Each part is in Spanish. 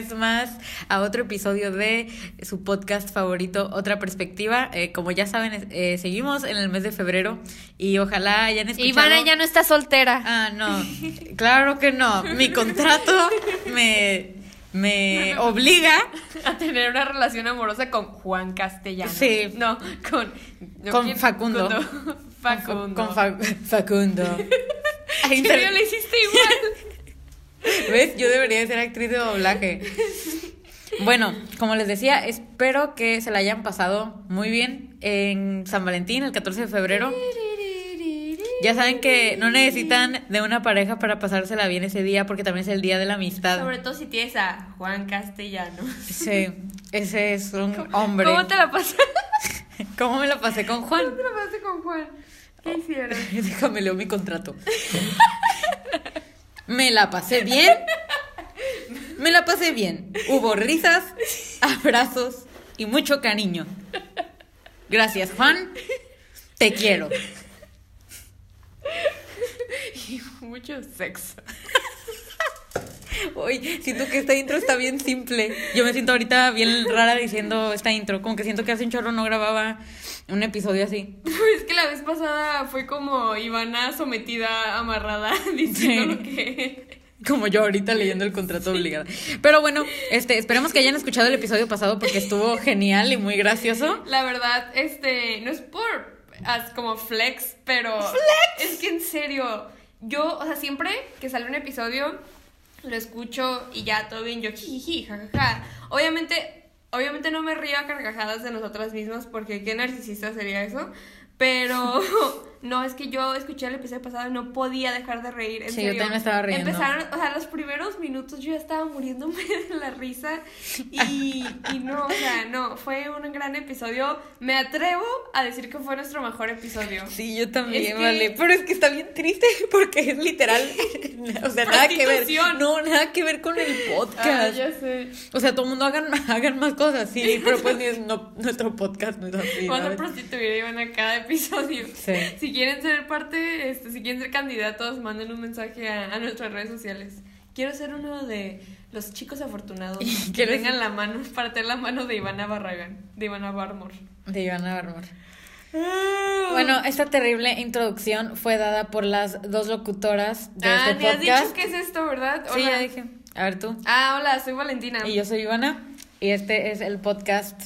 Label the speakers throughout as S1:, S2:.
S1: Vez más a otro episodio de su podcast favorito, Otra Perspectiva. Eh, como ya saben, eh, seguimos en el mes de febrero y ojalá hayan escuchado...
S2: Ivana ya no está soltera.
S1: Ah, no, claro que no. Mi contrato me, me obliga
S2: a tener una relación amorosa con Juan Castellano.
S1: Sí.
S2: No, con...
S1: Con
S2: ¿quién?
S1: Facundo.
S2: Facundo.
S1: Con Fa- Facundo.
S2: ¿En serio le hiciste igual?
S1: ¿Ves? Yo debería de ser actriz de doblaje. Bueno, como les decía, espero que se la hayan pasado muy bien en San Valentín, el 14 de febrero. Ya saben que no necesitan de una pareja para pasársela bien ese día, porque también es el día de la amistad.
S2: Sobre todo si tienes a Juan Castellano.
S1: Sí, ese es un hombre.
S2: ¿Cómo te la pasaste?
S1: ¿Cómo me la pasé con Juan?
S2: ¿Cómo te la pasaste con Juan? ¿Qué hicieron?
S1: Déjame leo mi contrato. Me la pasé bien. Me la pasé bien. Hubo risas, abrazos y mucho cariño. Gracias, Juan. Te quiero.
S2: Y mucho sexo.
S1: Hoy siento que esta intro está bien simple. Yo me siento ahorita bien rara diciendo esta intro. Como que siento que hace un chorro no grababa un episodio así.
S2: Pues que la vez pasada fue como Ivana sometida, amarrada, diciendo
S1: Sí.
S2: lo que...
S1: Como yo ahorita leyendo el contrato obligado. Pero bueno, este, esperemos que hayan escuchado el episodio pasado porque estuvo genial y muy gracioso.
S2: La verdad, este, no es por as- como flex, pero es que en serio, yo, o sea, siempre que sale un episodio, lo escucho y ya todo bien, yo jiji, jajaja. Obviamente, obviamente no me río a carcajadas de nosotras mismas porque qué narcisista sería eso. Pero no, es que yo escuché el episodio pasado y no podía dejar de reír. En
S1: Sí, yo también me estaba riendo.
S2: Empezaron, o sea, los primeros minutos yo ya estaba muriéndome de la risa y, y no, o sea, no, fue un gran episodio. Me atrevo a decir que fue nuestro mejor episodio.
S1: Sí, yo también,
S2: Es que-
S1: vale. Pero es que está bien triste porque es literal. O sea, nada que ver. No, nada que ver con el
S2: Ah,
S1: podcast.
S2: ya sé.
S1: O sea, todo el mundo hagan, hagan más cosas, sí, pero pues no, nuestro podcast no es así.
S2: Vamos a prostituir a cada episodio.
S1: Sí.
S2: Si quieren ser parte, este, si quieren ser candidatos, manden un mensaje a, a nuestras redes sociales. Quiero ser uno de los chicos afortunados que
S1: ¿Quieres-
S2: tengan la mano, para tener la mano de Ivana Barragán, de Ivana Barmore.
S1: De Ivana Barmor. Bueno, esta terrible introducción fue dada por las dos locutoras de
S2: ah,
S1: este
S2: ni has
S1: podcast.
S2: dicho qué es esto, ¿verdad?
S1: Sí,
S2: Hola.
S1: ya dije. A ver tú.
S2: Ah, hola, soy Valentina.
S1: Y yo soy Ivana. Y este es el podcast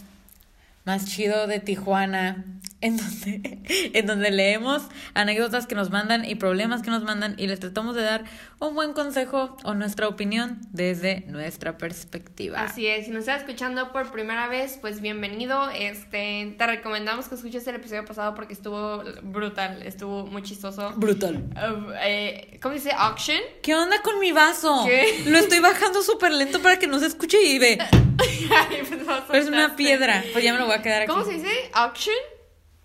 S1: más chido de Tijuana. En donde, en donde leemos anécdotas que nos mandan y problemas que nos mandan y les tratamos de dar un buen consejo o nuestra opinión desde nuestra perspectiva.
S2: Así es, si nos estás escuchando por primera vez, pues bienvenido. Este, te recomendamos que escuches el episodio pasado porque estuvo brutal, estuvo muy chistoso.
S1: Brutal.
S2: Uh, eh, ¿Cómo dice? Auction.
S1: ¿Qué onda con mi vaso?
S2: ¿Qué?
S1: Lo estoy bajando súper lento para que no se escuche y ve.
S2: Ay, pues, no
S1: Es una piedra. Pues ya me lo voy a quedar aquí.
S2: ¿Cómo se dice? Auction.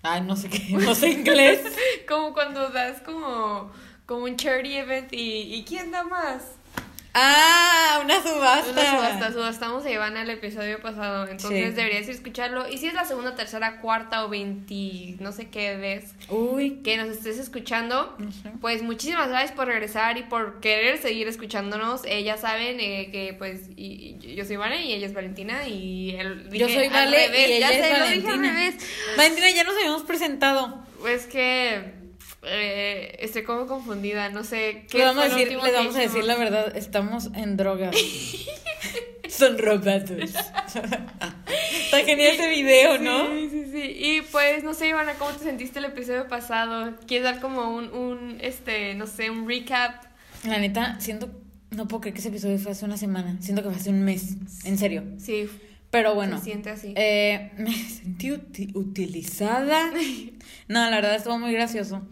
S1: Ay, no sé qué. No sé inglés.
S2: como cuando das como, como un charity event y, y ¿quién da más?
S1: Ah, una subasta.
S2: Una subasta, subastamos a Ivana el episodio pasado, entonces
S1: Sí.
S2: deberías ir a escucharlo. Y si es la segunda, tercera, cuarta o veinti, no sé qué vez
S1: Uy.
S2: que nos estés escuchando, pues muchísimas gracias por regresar y por querer seguir escuchándonos. Eh, ya saben eh, que pues y- y yo soy Vane y ella es Valentina y el,
S1: Yo
S2: dije
S1: soy
S2: al
S1: Vale
S2: revés,
S1: y ella
S2: ya
S1: es
S2: sé, lo dije al
S1: Valentina.
S2: revés.
S1: Valentina, ya nos habíamos presentado.
S2: Pues que eh, estoy como confundida, no sé qué
S1: Les vamos, a decir, les vamos a decir la verdad, estamos en drogas. Son robados. Está genial ese video, ¿no?
S2: Sí, sí, sí. Y pues, no sé, Ivana, ¿cómo te sentiste el episodio pasado? ¿Quieres dar como un, un, este, no sé, un recap?
S1: La neta, siento, no puedo creer que ese episodio fue hace una semana. Siento que fue hace un mes, en serio.
S2: Sí,
S1: Pero bueno,
S2: se siente así.
S1: eh, me sentí uti- utilizada. No, la verdad estuvo muy gracioso.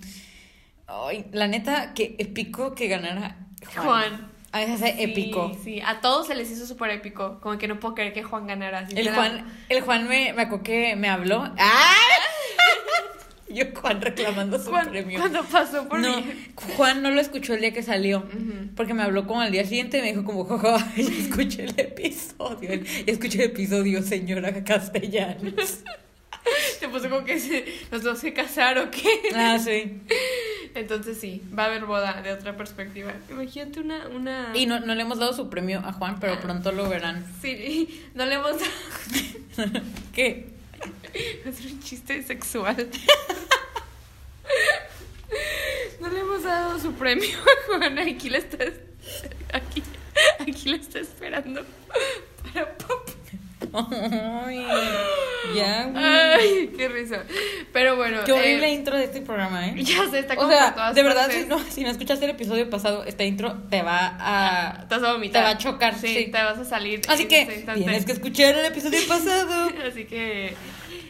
S1: Ay, la neta, que épico que ganara Juan.
S2: Juan.
S1: A veces es
S2: Sí,
S1: épico.
S2: Sí, a todos se les hizo súper épico. Como que no puedo creer que Juan ganara.
S1: El. Juan, el Juan me, me acuerdo que me habló. ¡Ah! Yo Juan reclamando su
S2: Juan,
S1: premio.
S2: cuando pasó por
S1: no,
S2: mí.
S1: Juan no lo escuchó el día que salió. Porque me habló como al día siguiente y me dijo como, jojo, ya escuché el episodio. Ya escuché el episodio, señora Castellanos.
S2: Te puso como que se, los dos se casaron o qué.
S1: Ah, sí.
S2: Entonces sí, va a haber boda de otra perspectiva. Imagínate una... una...
S1: Y no, no le hemos dado su premio a Juan, pero pronto lo verán.
S2: Sí, no le hemos dado...
S1: ¿Qué?
S2: Hacer un chiste sexual. No le hemos dado su premio a Juan. Aquí la está... Aquí, aquí la está esperando para.
S1: Ay, ya, güey.
S2: Ay, qué risa. Pero bueno.
S1: Qué horrible
S2: eh,
S1: intro de este programa, ¿eh?
S2: Ya se está
S1: O
S2: como por
S1: sea,
S2: todas
S1: de verdad, si no, si no escuchaste el episodio pasado, este intro te va a...
S2: Te vas a vomitar.
S1: Te va a chocar,
S2: Sí,
S1: sí.
S2: te vas a salir.
S1: Así que tienes que escuchar el episodio pasado.
S2: Así que,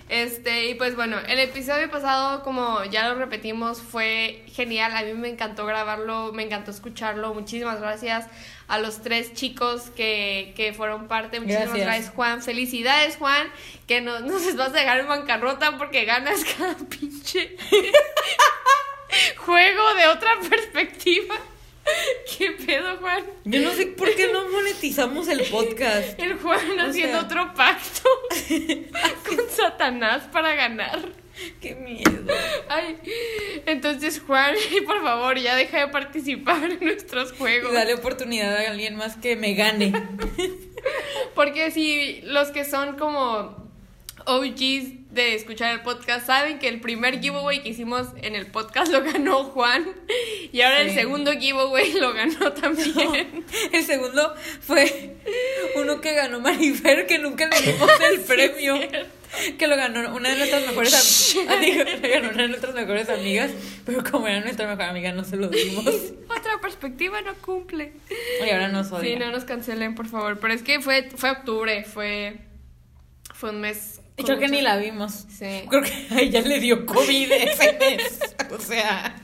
S2: este, y pues bueno, el episodio pasado, como ya lo repetimos, fue genial. A mí me encantó grabarlo, me encantó escucharlo. Muchísimas gracias a los tres chicos que, que fueron parte. Muchísimas
S1: Gracias.
S2: gracias. Juan. Felicidades, Juan, que no nos vas a dejar en bancarrota porque ganas cada pinche juego de otra perspectiva. ¿Qué pedo, Juan?
S1: Yo no sé por qué no monetizamos el podcast.
S2: El Juan
S1: O
S2: haciendo
S1: sea.
S2: otro pacto con Satanás para ganar.
S1: Qué miedo.
S2: Ay, entonces Juan, por favor, ya deja de participar en nuestros
S1: Y
S2: juegos.
S1: dale oportunidad a alguien más que me gane.
S2: Porque si los que son como OGs de escuchar el podcast saben que el primer giveaway que hicimos en el podcast lo ganó Juan y ahora el segundo giveaway lo ganó también.
S1: El segundo fue uno que ganó Marifer, que nunca le dimos el premio. Que lo ganó una de nuestras mejores amigas. Lo ganó una de nuestras mejores amigas. Pero como era nuestra mejor amiga, no se lo dimos.
S2: Otra perspectiva no cumple.
S1: Y ahora nos odia.
S2: Sí, no nos cancelen, por favor. Pero es que fue, fue octubre, fue, fue un mes.
S1: Y creo que ni la vimos.
S2: Sí.
S1: Creo que a ella le dio COVID ese mes. O sea.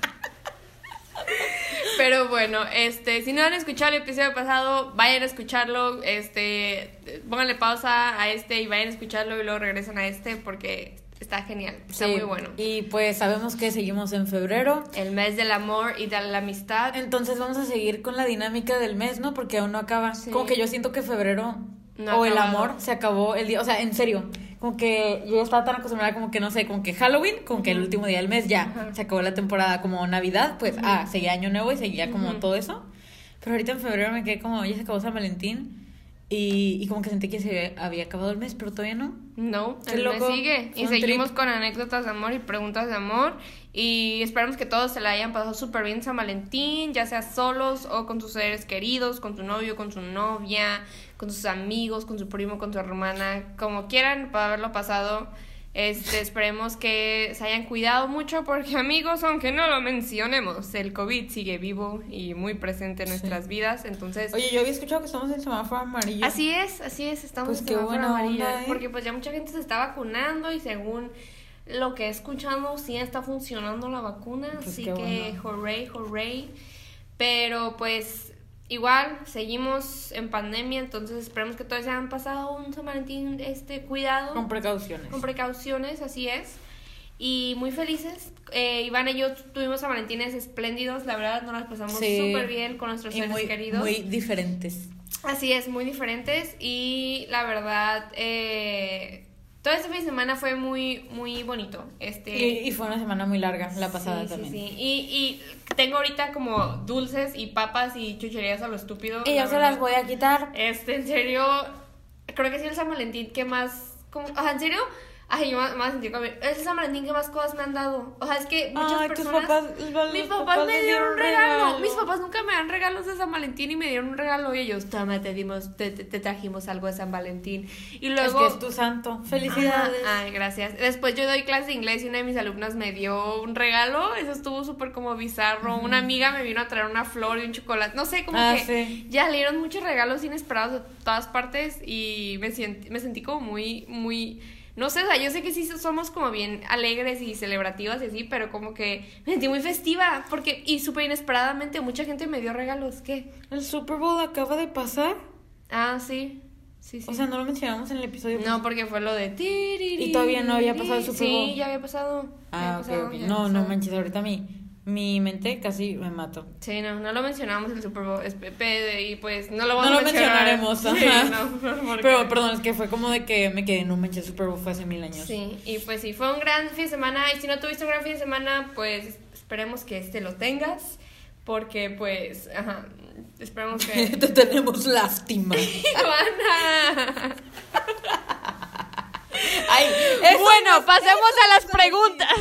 S2: Pero bueno, este, si no han escuchado el episodio pasado, vayan a escucharlo, este, pónganle pausa a este y vayan a escucharlo y luego regresan a este porque está genial, está
S1: sí.
S2: muy bueno.
S1: Y pues sabemos que seguimos en febrero.
S2: El mes del amor y de la amistad.
S1: Entonces vamos a seguir con la dinámica del mes, ¿no? Porque aún no acaba.
S2: Sí.
S1: Como que yo siento que febrero
S2: No
S1: o el amor se acabó el día. O sea, en serio. Como que yo estaba tan acostumbrada como que no sé, como que Halloween, como que el último día del mes ya
S2: Ajá.
S1: se acabó la temporada. Como Navidad, pues ah, seguía Año Nuevo y seguía como todo eso. Pero ahorita en febrero me quedé como, ya se acabó San Valentín. Y, y como que sentí que se había, acabado el mes, pero todavía no.
S2: No,
S1: Qué
S2: el mes
S1: loco.
S2: sigue. Y seguimos
S1: trip.
S2: con anécdotas de amor y preguntas de amor. Y esperamos que todos se la hayan pasado súper bien San Valentín, ya sea solos o con sus seres queridos, con tu novio, con su novia, con sus amigos, con su primo, con su hermana, como quieran para haberlo pasado. Este, esperemos que se hayan cuidado mucho porque amigos, aunque no lo mencionemos, el COVID sigue vivo y muy presente en nuestras vidas. Entonces,
S1: Oye, yo había escuchado que estamos en semáforo amarillo.
S2: Así es, así es, estamos
S1: Pues
S2: en semáforo amarillo,
S1: onda, ¿eh?
S2: porque pues ya mucha gente se está vacunando y según lo que he escuchado sí está funcionando la vacuna,
S1: Pues
S2: así que
S1: bueno.
S2: hooray, hooray. Pero pues igual seguimos en pandemia, entonces esperemos que todos hayan pasado un San Valentín este cuidado
S1: Con precauciones.
S2: con precauciones, así es. Y muy felices. Eh, Iván y yo tuvimos San Valentines espléndidos, la verdad nos las pasamos
S1: Sí.
S2: súper bien con nuestros
S1: y
S2: seres
S1: muy,
S2: queridos.
S1: muy diferentes.
S2: Así es, muy diferentes y la verdad, eh, todo este fin de semana fue muy, muy bonito. Este,
S1: Y, y fue una semana muy larga, la pasada
S2: sí, sí,
S1: también.
S2: sí. Y, y tengo ahorita como dulces y papas y chucherías a lo estúpido.
S1: Y yo se las voy a quitar.
S2: Este, en serio, creo que es el San Valentín que más, como, en serio, ay, yo me, me sentí como, es el San Valentín que más cosas me han dado. O sea, es que muchas
S1: Ay, tus
S2: personas...
S1: papás, los
S2: Mis
S1: papás
S2: papás me dieron un regalo.
S1: regalo.
S2: Mis papás nunca me dan regalos de San Valentín y me dieron un regalo y ellos, toma, te dimos, te, te- te trajimos algo de San Valentín. Y
S1: Es
S2: luego...
S1: que es tu santo. Felicidades.
S2: Ajá, Ay, gracias. Después yo doy clase de inglés y una de mis alumnas me dio un regalo. Eso estuvo súper como bizarro. Una amiga me vino a traer una flor y un chocolate. No sé, como
S1: Ah,
S2: que
S1: sí.
S2: ya le dieron muchos regalos inesperados de todas partes y me, me sentí como muy, muy... No sé, o sea, yo sé que sí somos como bien alegres y celebrativas y así, pero como que me sentí muy festiva porque y súper inesperadamente mucha gente me dio regalos. ¿Qué?
S1: El Super Bowl acaba de pasar.
S2: Ah, sí. Sí, sí.
S1: O sea, no lo mencionamos en el episodio.
S2: No, porque fue lo de...
S1: Y todavía no había pasado el Super Bowl.
S2: Sí, ya había pasado.
S1: Ah,
S2: había pasado,
S1: ok. No, no manches, ahorita mi, mi mente casi me mato.
S2: Sí, no, no lo mencionamos el Super Bowl. es- Y pues no lo vamos
S1: No lo
S2: a mencionar.
S1: mencionaremos,
S2: Sí, no,
S1: Pero, perdón, es que fue como de que me quedé, no manches, Super Bowl fue hace mil años.
S2: Sí, y pues sí, fue un gran fin de semana. Y si no tuviste un gran fin de semana, pues esperemos que este lo tengas, porque pues, ajá, esperemos que...
S1: Te tenemos lástima.
S2: Ivana.
S1: Ay,
S2: Bueno, pasemos a las preguntas.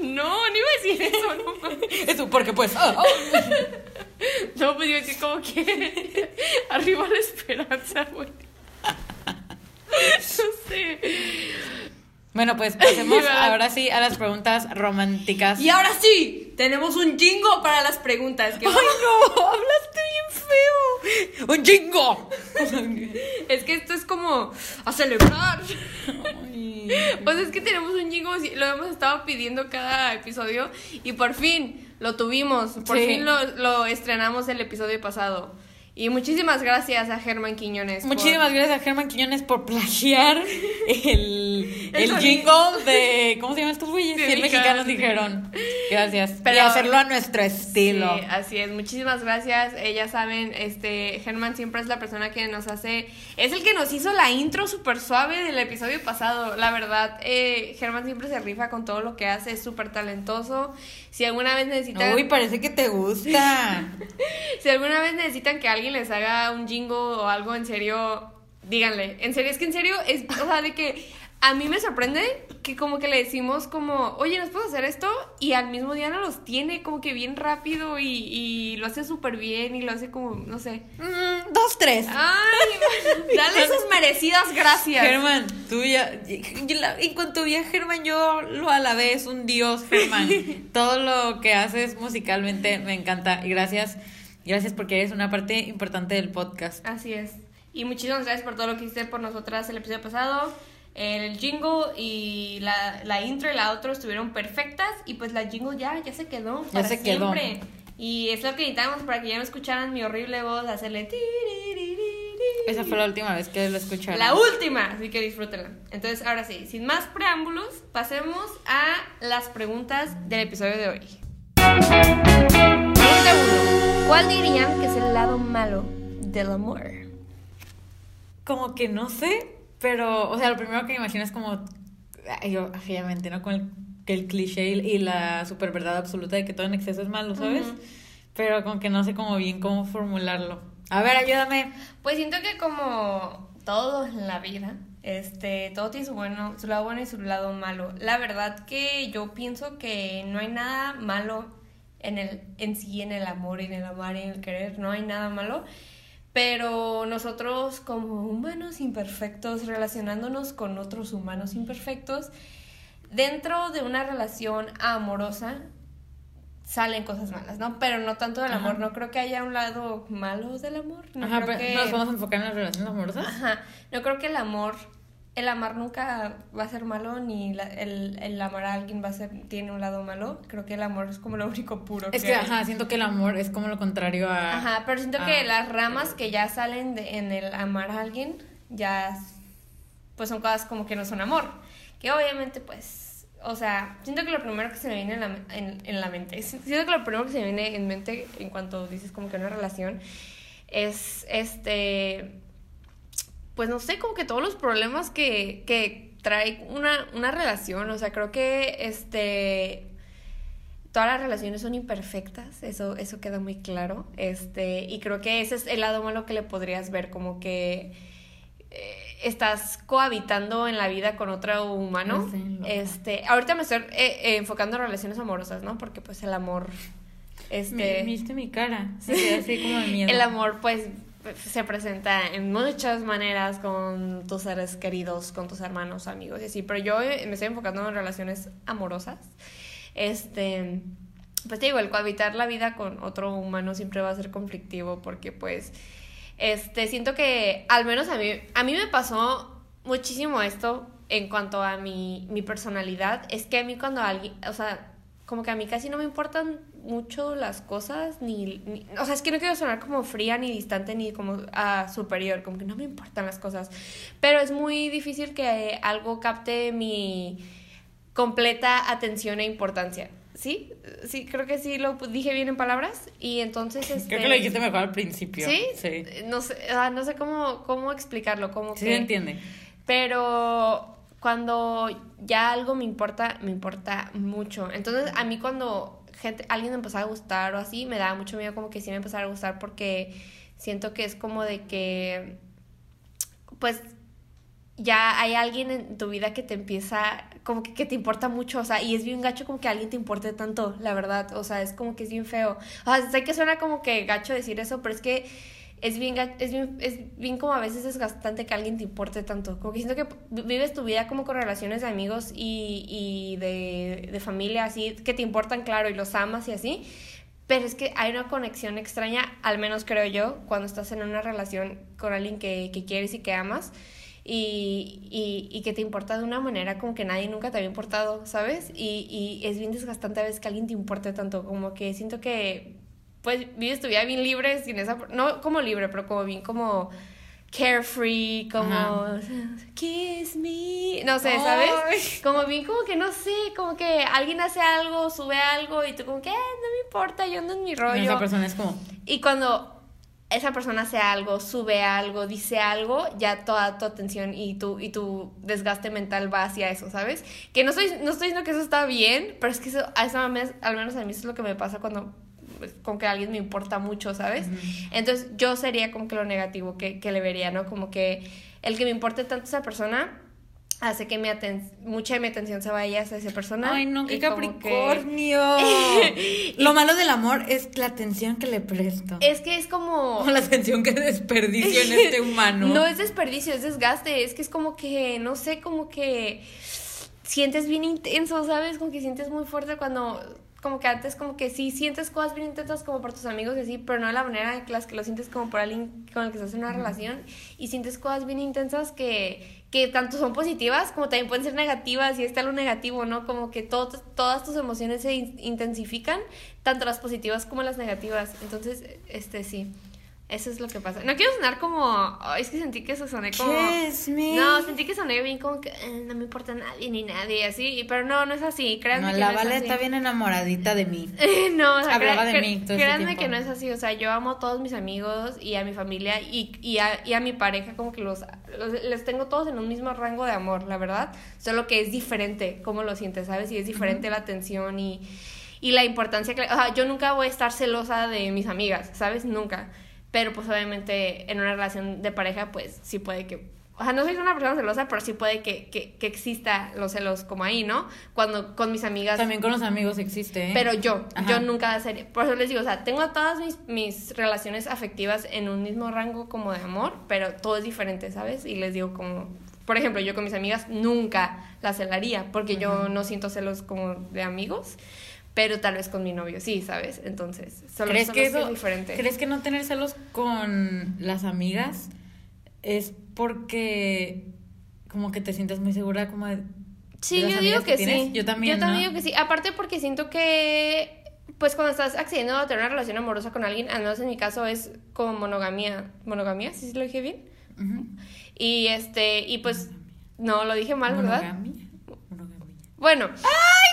S2: No, no iba a decir eso, no.
S1: Eso, porque pues. ah, ah.
S2: No, pues yo que como que arriba la esperanza, güey. No sé.
S1: Bueno, pues pasemos ahora sí a las preguntas románticas.
S2: Y ahora sí, tenemos un jingo para las preguntas. que-
S1: ¡Ay, no! ¡Hablaste bien feo! ¡Un jingo!
S2: Es que esto es como a celebrar.
S1: Ay.
S2: Pues es que tenemos un jingo, lo hemos estado pidiendo cada episodio y por fin lo tuvimos, por
S1: Sí.
S2: fin lo, lo estrenamos el episodio pasado. Y muchísimas gracias a Germán Quiñones. por-
S1: Muchísimas gracias a Germán Quiñones por plagiar el,
S2: El
S1: jingle de. ¿Cómo se llaman estos güeyes?
S2: Sí,
S1: 100 mexicanos dijeron. Gracias.
S2: Pero-
S1: y hacerlo a nuestro estilo.
S2: Sí, así es. Muchísimas gracias. Eh, ya saben, este Germán siempre es la persona que nos hace, es el que nos hizo la intro súper suave del episodio pasado. La verdad, eh, Germán siempre se rifa con todo lo que hace, es súper talentoso. Si alguna vez necesitan,
S1: Uy, parece que te gusta.
S2: si alguna vez necesitan que alguien les haga un jingo o algo en serio, díganle. En serio, es que en serio es, o sea, de que a mí me sorprende que como que le decimos como, oye, ¿nos puedes hacer esto? Y al mismo día no los tiene como que bien rápido y, y lo hace súper bien y lo hace como, no sé.
S1: Mm, dos, tres.
S2: Ay, dale sus merecidas gracias.
S1: Germán, tú ya. En cuanto vi a Germán, yo lo alabé, es un dios, Germán. Todo lo que haces musicalmente me encanta. Y gracias, gracias porque eres una parte importante del podcast.
S2: Así es. Y muchísimas gracias por todo lo que hiciste por nosotras el episodio pasado. El jingle y la, la intro y la outro estuvieron perfectas. Y pues la jingle ya, ya se quedó.
S1: Ya
S2: para
S1: se quedó.
S2: siempre. Y es lo que necesitamos para que ya no escucharan mi horrible voz, hacerle.
S1: Esa fue la última vez que lo escucharon.
S2: La última, así que disfrútenla. Entonces, ahora sí, sin más preámbulos, pasemos a las preguntas del episodio de hoy. Pregunta 1. ¿Cuál dirían que es el lado malo del amor?
S1: Como que no sé, pero, o sea, lo primero que me imagino es como. yo, obviamente, ¿no? Con el, que el cliché y, la super verdad absoluta de que todo en exceso es malo, ¿sabes? Pero como que no sé cómo bien cómo formularlo. A ver, ayúdame.
S2: Pues siento que como todo en la vida, este, todo tiene su bueno, su lado bueno y su lado malo. La verdad que yo pienso que no hay nada malo en el, en sí, en el amor, en el amar, en el querer, no hay nada malo. Pero nosotros como humanos imperfectos, relacionándonos con otros humanos imperfectos, dentro de una relación amorosa, salen cosas malas, ¿no? Pero no tanto del
S1: Ajá.
S2: amor, no creo que haya un lado malo del amor. No
S1: Ajá,
S2: creo
S1: pero
S2: que...
S1: nos vamos a enfocar en las relaciones amorosas.
S2: Ajá, no creo que el amor, el amar nunca va a ser malo, ni la- el, el amar a alguien va a ser, tiene un lado malo. Creo que el amor es como lo único puro.
S1: Es que, ajá, siento que el amor es como lo contrario a.
S2: Ajá, pero siento
S1: a-
S2: que las ramas que ya salen de- en el amar a alguien, ya, pues son cosas como que no son amor. Que obviamente, pues, o sea, siento que lo primero que se me viene en la, en, en la mente, siento que lo primero que se me viene en mente en cuanto dices como que una relación, es este, pues no sé, como que todos los problemas que, que trae una, una relación, o sea, creo que este todas las relaciones son imperfectas, eso, eso queda muy claro. Este, y creo que ese es el lado malo que le podrías ver, como que eh, estás cohabitando en la vida con otro humano. Este, ahorita me estoy eh, eh, enfocando en relaciones amorosas, ¿no? Porque pues el amor, este,
S1: ¿Viste mi cara? Sí, así como miedo.
S2: el amor pues se presenta en muchas maneras con tus seres queridos, con tus hermanos, amigos y así, pero yo eh, me estoy enfocando en relaciones amorosas. Este, pues te digo, el cohabitar la vida con otro humano siempre va a ser conflictivo porque pues este siento que al menos a mí a mí me pasó muchísimo esto en cuanto a mi, mi personalidad, es que a mí cuando alguien, o sea, como que a mí casi no me importan mucho las cosas, ni, ni- o sea, es que no quiero sonar como fría, ni distante, ni como ah, superior, como que no me importan las cosas, pero es muy difícil que algo capte mi completa atención e importancia. ¿Sí? Sí, creo que sí lo dije bien en palabras. Y entonces. Este...
S1: Creo que lo dijiste mejor al principio.
S2: ¿Sí?
S1: Sí.
S2: No sé, ah, no sé cómo, cómo explicarlo. Como
S1: Sí
S2: que...
S1: se entiende.
S2: Pero cuando ya algo me importa, me importa mucho. Entonces, a mí cuando gente, alguien me empezara a gustar o así, me daba mucho miedo como que sí me empezara a gustar porque siento que es como de que, pues, ya hay alguien en tu vida que te empieza, como que, que, te importa mucho, o sea, y es bien gacho como que alguien te importe tanto, la verdad, o sea, es como que es bien feo. O sea, sé que suena como que gacho decir eso, pero es que es bien, es bien, es bien como a veces desgastante que alguien te importe tanto. Como que siento que vives tu vida como con relaciones de amigos y, y de, de familia, así, que te importan, claro, y los amas y así. Pero es que hay una conexión extraña, al menos creo yo, cuando estás en una relación con alguien que, que quieres y que amas. Y, y, y, que te importa de una manera como que nadie nunca te había importado, ¿sabes? Y, y es bien desgastante a veces que alguien te importe tanto, como que siento que pues vives tu vida bien libre sin esa no como libre pero como bien como carefree como kiss me no sé sabes como bien como que no sé como que alguien hace algo sube algo y tú como que eh, no me importa yo ando en mi rollo
S1: esa persona es como
S2: y cuando esa persona hace algo, sube algo, dice algo, ya toda tu atención y tu, y tu desgaste mental va hacia eso, ¿sabes? Que no estoy, no estoy diciendo que eso está bien, pero es que eso, a esa, al menos a mí eso es lo que me pasa cuando con que alguien me importa mucho, ¿sabes? Entonces yo sería como que lo negativo que, que, le vería, ¿no? Como que el que me importe tanto esa persona hace que mi mucha de mi atención se vaya hacia esa persona.
S1: Ay, no, qué Capricornio. Lo malo del amor es la atención que le presto.
S2: Es que es como...
S1: la atención que desperdicio en este humano.
S2: no es desperdicio, es desgaste. Es que es como que, no sé, como que sientes bien intenso, ¿sabes? Como que sientes muy fuerte cuando como que antes como que sí sientes cosas bien intensas como por tus amigos y así, pero no de la manera en las que lo sientes como por alguien con el que estás en una relación y sientes cosas bien intensas que, que tanto son positivas como también pueden ser negativas y está lo negativo, ¿no? Como que todo, todas tus emociones se intensifican, tanto las positivas como las negativas. Entonces, este sí. Eso es lo que pasa. No quiero sonar como. es que sentí que eso soné como. Me. No, sentí que soné bien como que eh, no me importa nadie ni nadie, así. Pero no, no es así. Créanme
S1: no, la Vale está bien enamoradita de mí.
S2: no, o sea, Hablaba de mí. créanme que no es así. O sea, yo amo a todos mis amigos y a mi familia y, y, a, y a mi pareja, como que los, los, les tengo todos en un mismo rango de amor, la verdad. Solo que es diferente cómo lo sientes, ¿sabes? Y es diferente la atención y, y la importancia que. O sea, yo nunca voy a estar celosa de mis amigas, ¿sabes? Nunca. Pero pues obviamente en una relación de pareja pues sí puede que... O sea, no soy una persona celosa, pero sí puede que, que, que exista los celos como ahí, ¿no? Cuando con mis amigas...
S1: También con los amigos existe. ¿eh?
S2: Pero yo, yo nunca sería... Por eso les digo, o sea, tengo todas mis, mis relaciones afectivas en un mismo rango como de amor, pero todo es diferente, ¿sabes? Y les digo como... Por ejemplo, yo con mis amigas nunca la celaría, porque yo no siento celos como de amigos pero tal vez con mi novio sí, ¿sabes? Entonces,
S1: solo, ¿Crees que eso, es diferente. ¿Crees que no tener celos con las amigas es porque como que te sientes muy segura como de...
S2: Sí, yo digo que, sí.
S1: Yo también.
S2: Yo también digo que sí. Aparte porque siento que, pues cuando estás accediendo a tener una relación amorosa con alguien, al menos en mi caso es como monogamia. ¿Monogamia? ¿Sí, lo dije bien? Y este, y pues, no, lo dije mal, ¿verdad? Monogamia. Bueno,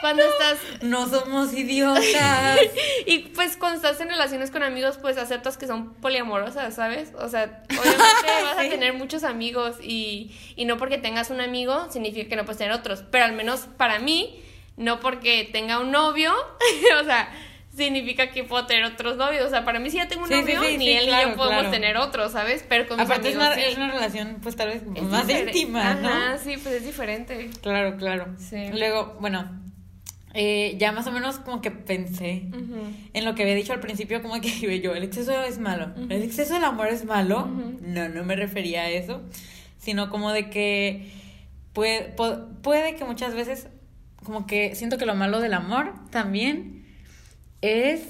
S2: cuando estás...
S1: No somos idiotas.
S2: y pues cuando estás en relaciones con amigos, pues aceptas que son poliamorosas, ¿sabes? O sea, obviamente vas a tener muchos amigos y, y no porque tengas un amigo significa que no puedes tener otros. Pero al menos para mí, no porque tenga un novio, o sea, significa que puedo tener otros novios. O sea, para mí si ya tengo un novio, ni él ni yo podemos tener otros, ¿sabes? Pero con
S1: Aparte
S2: mis amigos,
S1: es, una, es una relación, pues tal vez más íntima, ¿no?
S2: Ajá, sí, pues es diferente.
S1: Claro, claro. Sí. Luego, bueno, eh, ya más o menos como que pensé en lo que había dicho al principio, como que yo, el exceso es malo. ¿El exceso del amor es malo? No, no me refería a eso, sino como de que puede, puede que muchas veces, como que siento que lo malo del amor también es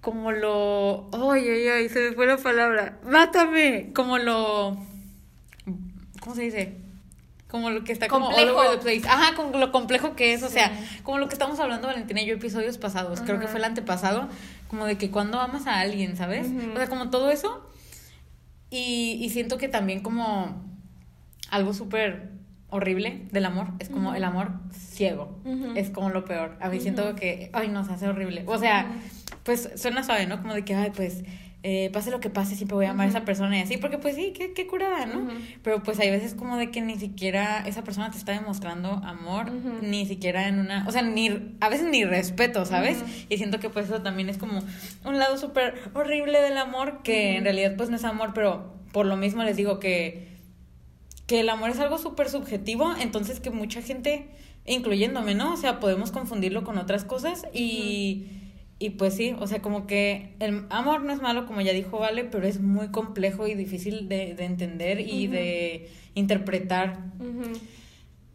S1: como lo... ¡Ay, ay, ay! Se me fue la palabra. ¡Mátame! Como lo... ¿Cómo se dice? Como lo que está como all over the place. Ajá, como lo complejo que es. O sea, como lo que estamos hablando Valentina y yo episodios pasados. Creo que fue el antepasado. Como de que cuando amas a alguien, ¿sabes? O sea, como todo eso. Y, y siento que también como algo súper horrible del amor es como el amor ciego. Es como lo peor. A mí siento que, ay, no, se hace horrible. O sea, pues suena suave, ¿no? Como de que, ay, pues eh, pase lo que pase, siempre voy a amar a esa persona y así, porque pues sí, qué, qué curada, ¿no? Pero pues hay veces como de que ni siquiera esa persona te está demostrando amor, ni siquiera en una, o sea, ni, a veces ni respeto, ¿sabes? Y siento que pues eso también es como un lado súper horrible del amor, que en realidad pues no es amor, pero por lo mismo les digo que, que el amor es algo súper subjetivo, entonces que mucha gente, incluyéndome, ¿no? O sea, podemos confundirlo con otras cosas y... Y pues sí, o sea, como que el amor no es malo, como ya dijo Vale, pero es muy complejo y difícil de, de entender y de interpretar.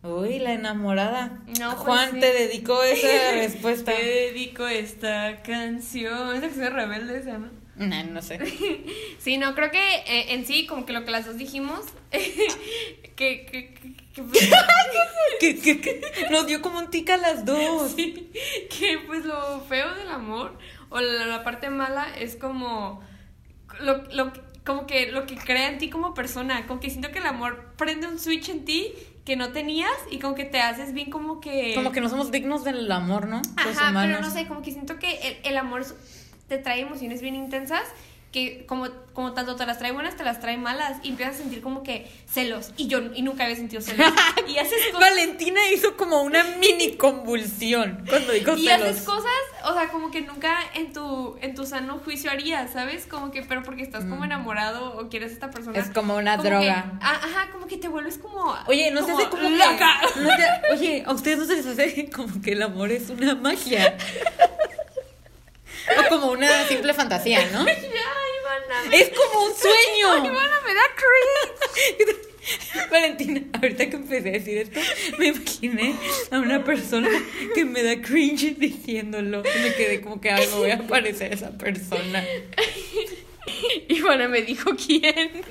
S1: Uy, la enamorada.
S2: No, pues
S1: Juan
S2: sí.
S1: te dedicó esa respuesta.
S2: Te dedico esta canción. Es la canción rebelde esa, ¿no?
S1: Nah, no sé.
S2: Sí, no, creo que eh, en sí, como que lo que las dos dijimos, que, que, que, que, pues.
S1: Nos dio como un tic a las dos.
S2: sí, que, pues lo feo del amor o la, la parte mala es como lo, lo, como que lo que crea en ti como persona, como que siento que el amor prende un switch en ti que no tenías y como que te haces bien como que...
S1: Como que no somos dignos del amor, ¿no?
S2: Ajá, pero no sé, como que siento que el, el amor te trae emociones bien intensas que como, como tanto te las trae buenas, te las trae malas y empiezas a sentir como que celos y yo y nunca había sentido celos y haces cosas
S1: Valentina hizo como una mini convulsión cuando dijo
S2: y
S1: celos.
S2: haces cosas, o sea, como que nunca en tu en tu sano juicio harías, ¿sabes? Como que pero porque estás como
S1: Mm.
S2: enamorado o quieres a esta persona.
S1: Es como una
S2: como
S1: droga.
S2: que- ajá, como que te vuelves como
S1: Oye, no se hace como que-
S2: loca.
S1: no se- oye, a ustedes no se les hace como que el amor es una magia. O como una simple fantasía, ¿no?
S2: Ya, Ivana.
S1: Es como un sueño.
S2: Ivana me da cringe.
S1: Valentina, ahorita que empecé a decir esto, me imaginé a una persona que me da cringe diciéndolo. Y me quedé como que algo voy a parecer a esa persona.
S2: Ivana me dijo quién.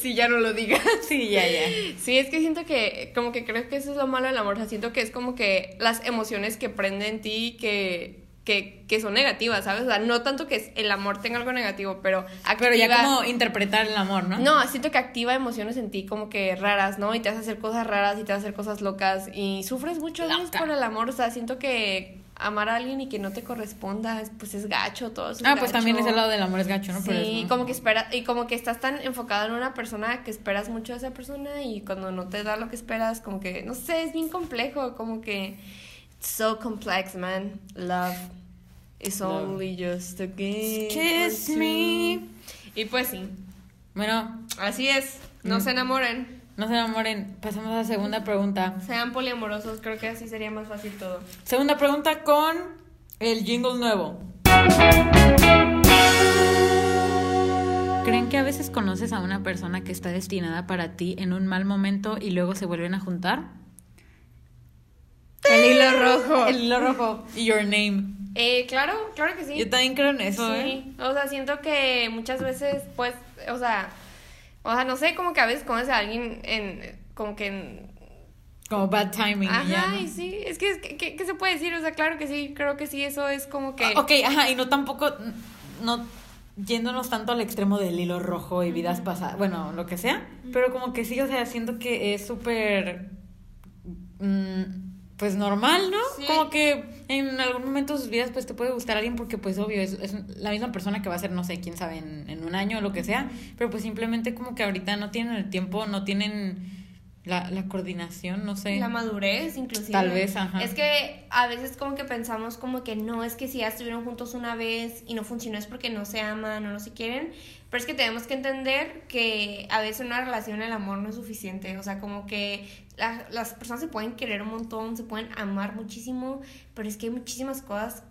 S2: Si ya no lo digas.
S1: Sí, ya, ya.
S2: Sí, es que siento que, como que creo que eso es lo malo del amor. O sea, siento que es como que las emociones que prenden en ti que, que, que son negativas, ¿sabes? O sea, no tanto que el amor tenga algo negativo, pero activa.
S1: Pero ya como interpretar el amor, ¿no?
S2: No, siento que activa emociones en ti como que raras, ¿no? Y te hace hacer cosas raras y te hace hacer cosas locas y sufres mucho veces por el amor. O sea, siento que amar a alguien y que no te corresponda, es- pues es gacho, todo eso es
S1: Ah, pues también
S2: gacho.
S1: ese lado del amor es gacho, ¿no?
S2: Sí,
S1: eso.
S2: como que espera y como que estás tan enfocado en una persona que esperas mucho de esa persona y cuando no te da lo que esperas, como que no sé, es bien complejo, como que so complex, man. Love is
S1: Love.
S2: only just a game.
S1: Kiss me.
S2: Y pues sí,
S1: Bueno,
S2: así es. No
S1: Mm.
S2: se enamoren,
S1: no se enamoren. Pasamos a la segunda pregunta.
S2: sean poliamorosos, creo que así sería más fácil todo.
S1: Segunda pregunta con el jingle nuevo. ¿Creen que a veces conoces a una persona que está destinada para ti en un mal momento y luego se vuelven a juntar?
S2: El hilo rojo.
S1: El hilo rojo. Your name.
S2: Eh, claro, claro que sí.
S1: Yo también creo en eso, ¿eh?
S2: Sí, o sea, siento que muchas veces, pues, o sea, o sea, no sé, como que a veces conoces a alguien en, como que en...
S1: Como bad timing. y
S2: Ajá,
S1: ya, ¿no?
S2: y sí, es que, ¿qué, qué- qué se puede decir? O sea, claro que sí, creo que sí, eso es como que...
S1: Ah, Ok, ajá, y no tampoco, no yéndonos tanto al extremo del hilo rojo y vidas pasadas, bueno, lo que sea, pero como que sí, o sea, siento que es súper, mm, pues normal, ¿no?
S2: Sí.
S1: Como que en algún momento de sus vidas, pues te puede gustar alguien porque, pues, obvio, es, es la misma persona que va a ser, no sé, quién sabe, en, en un año o lo que sea, pero pues simplemente como que ahorita no tienen el tiempo, no tienen la, la coordinación, no sé.
S2: La madurez, inclusive.
S1: Tal vez, ajá.
S2: Es que a veces como que pensamos como que no, es que si ya estuvieron juntos una vez y no funcionó es porque no se aman o no se quieren, pero es que tenemos que entender que a veces una relación el amor no es suficiente, o sea, como que la- las personas se pueden querer un montón, se pueden amar muchísimo, pero es que hay muchísimas cosas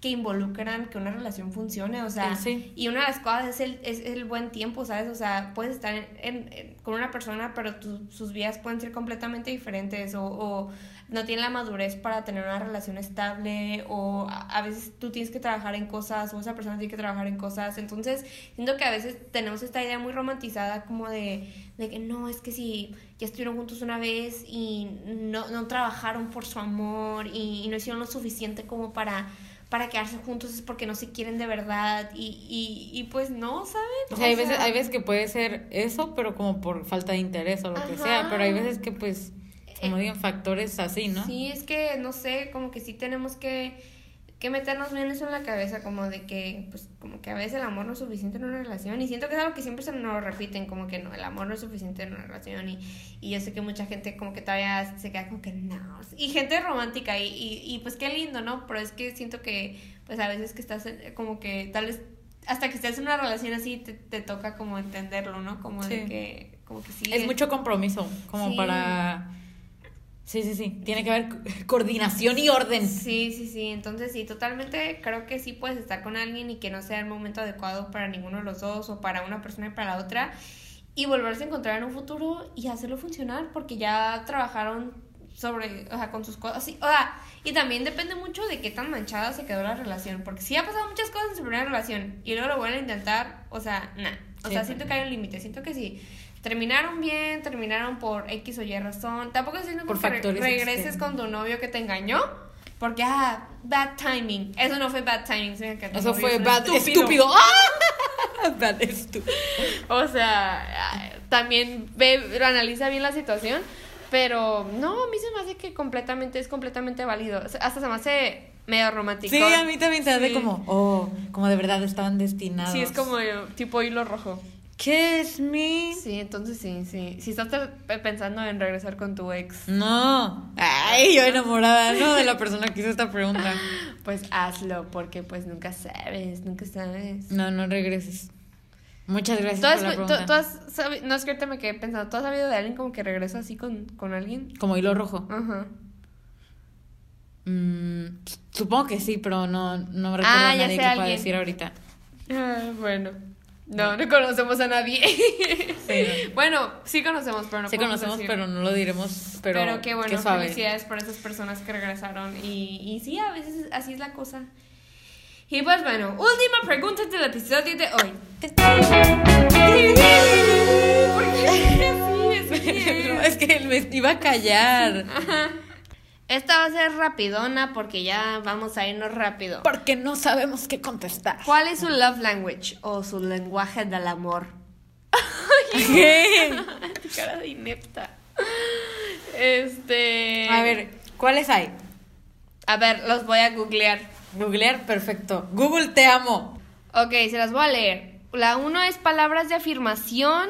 S2: que involucran que una relación funcione, o sea,
S1: sí.
S2: y una de las cosas es el, es el buen tiempo, ¿sabes? O sea, puedes estar en- en- en- con una persona, pero tu- sus vidas pueden ser completamente diferentes o, o no tienen la madurez para tener una relación estable o a, a veces tú tienes que trabajar en cosas o esa persona tiene que trabajar en cosas. Entonces, siento que a veces tenemos esta idea muy romantizada como de, de que no, es que si ya estuvieron juntos una vez y no, no trabajaron por su amor y, y no hicieron lo suficiente como para para quedarse juntos es porque no se quieren de verdad y, y, y pues no, ¿saben?
S1: O sea, hay veces, hay veces que puede ser eso, pero como por falta de interés o lo que sea. Pero hay veces que, pues, como digan, factores así, ¿no?
S2: Sí, es que no sé, como que sí tenemos que que meternos bien eso en la cabeza, como de que, pues, como que a veces el amor no es suficiente en una relación. Y siento que es algo que siempre se nos repiten, como que no, el amor no es suficiente en una relación. Y, y yo sé que mucha gente como que todavía se queda como que no. Y gente romántica, y, y, y pues qué lindo, ¿no? Pero es que siento que, pues a veces que estás en- como que tal vez hasta que estés en una relación así te, te toca como entenderlo, ¿no? Como de que, como que sí.
S1: Es mucho compromiso, como
S2: Sí.
S1: para... Sí, sí, sí. Tiene que haber co- coordinación y orden.
S2: Sí, sí, sí. Entonces sí, totalmente creo que sí puedes estar con alguien y que no sea el momento adecuado para ninguno de los dos o para una persona y para la otra y volverse a encontrar en un futuro y hacerlo funcionar porque ya trabajaron sobre, o sea, con sus cosas. Sí, o sea, y también depende mucho de qué tan manchada se quedó la relación, porque si ha pasado muchas cosas en su primera relación y luego lo vuelven a intentar, o sea, nah. O
S1: Sí,
S2: sea, siento que hay un límite, siento que sí. Terminaron bien, terminaron por X o Y razón. Tampoco estoy diciendo
S1: Por
S2: que re- regreses
S1: externos.
S2: con tu novio que te engañó. Porque, ah, bad timing. Eso no fue bad timing. que
S1: Eso fue
S2: es
S1: bad estúpido. ¡Ah! Bad estúpido.
S2: O sea, también ve, analiza bien la situación. Pero no, a mí se me hace que completamente es completamente válido. Hasta se me hace medio romántico.
S1: Sí, a mí también se hace
S2: Sí.
S1: como, oh, como de verdad estaban destinados.
S2: Sí, es como eh, tipo hilo rojo.
S1: Kiss me.
S2: Sí, entonces sí, sí. Si estás pensando en regresar con tu ex,
S1: No. Ay, yo enamorada, ¿no? De la persona que hizo esta pregunta.
S2: pues hazlo, porque pues nunca sabes, nunca sabes.
S1: No, no regreses. Muchas gracias
S2: ¿Tú has,
S1: por la pregunta.
S2: tú has sabi- no es que ahorita me quedé pensando, ¿tú has sabido de alguien como que regresa así con, con alguien?
S1: Como hilo rojo.
S2: Ajá.
S1: Mm, supongo que sí, pero no, no recuerdo
S2: Ah,
S1: a nadie que pueda decir ahorita.
S2: Ah, bueno. No, no conocemos a nadie.
S1: Sí,
S2: bueno, sí conocemos, pero no
S1: sí conocemos,
S2: decir.
S1: pero no lo diremos. Pero,
S2: Pero, qué bueno,
S1: suave.
S2: felicidades por esas personas que regresaron. Y, y sí, a veces así es la cosa. Y pues bueno, última pregunta del episodio de hoy. ¿Por qué? Es que-
S1: No, es que me iba a callar.
S2: Esta va a ser rapidona porque ya vamos a irnos rápido.
S1: Porque no sabemos qué contestar.
S2: ¿Cuál es su love language o su lenguaje del amor?
S1: ¿Qué?
S2: Cara de inepta. Este.
S1: A ver, ¿cuáles hay?
S2: A ver, los voy a googlear.
S1: Googlear, perfecto. Google, te amo.
S2: Ok, se las voy a leer. La uno es palabras de afirmación,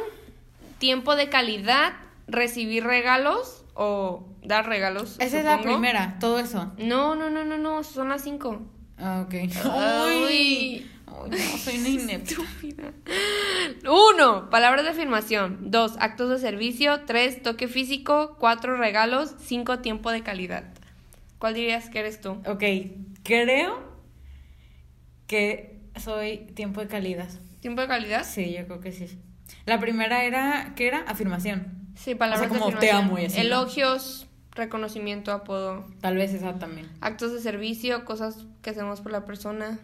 S2: tiempo de calidad, recibir regalos o dar regalos.
S1: Esa es la primera, todo eso.
S2: No, no, no, no, no, son las cinco.
S1: Ah, ok.
S2: Ay.
S1: Uy. No, soy una inepta.
S2: Estúpida. Uno, palabras de afirmación. Dos, actos de servicio. Tres, toque físico. Cuatro, regalos. Cinco, tiempo de calidad. ¿Cuál dirías que eres tú?
S1: Ok, creo que soy tiempo de calidad.
S2: ¿Tiempo de calidad?
S1: Sí, yo creo que sí. La primera era, ¿qué era? Afirmación.
S2: Sí, palabras
S1: O sea, como
S2: de
S1: te amo y.
S2: Elogios, reconocimiento, apodo.
S1: Tal vez esa también.
S2: Actos de servicio, cosas que hacemos por la persona.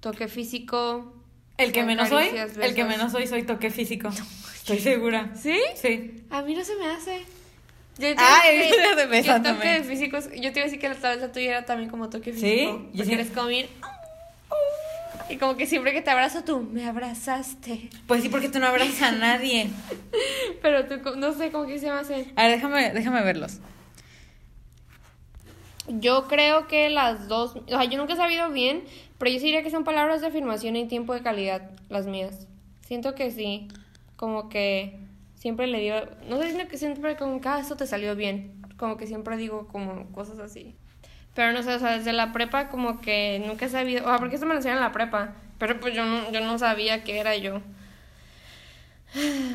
S2: Toque físico.
S1: El que menos soy, el que menos soy, soy toque físico. Estoy segura.
S2: ¿Sí?
S1: Sí.
S2: A mí no se me hace. Yo te
S1: Ah, de beso
S2: que toque
S1: también.
S2: físico. es- Yo te iba a decir que tal vez la tuya era también como toque
S1: ¿Sí?
S2: físico.
S1: Yo sí-
S2: eres como bien. Y como que siempre que te abrazo tú, me abrazaste.
S1: Pues sí, porque tú no abrazas a nadie.
S2: Pero tú, no sé, como que se me hace.
S1: A ver, déjame, déjame verlos.
S2: Yo creo que las dos. O sea, yo nunca he sabido bien, pero yo sí diría que son palabras de afirmación y tiempo de calidad, las mías. Siento que sí. Como que siempre le digo. No sé, siento que siempre como que ah, eso te salió bien. Como que siempre digo como cosas así. Pero no sé, o sea, desde la prepa como que nunca he sabido. O sea, porque esto me lo enseñaron en la prepa. Pero pues yo no, yo no sabía qué era yo.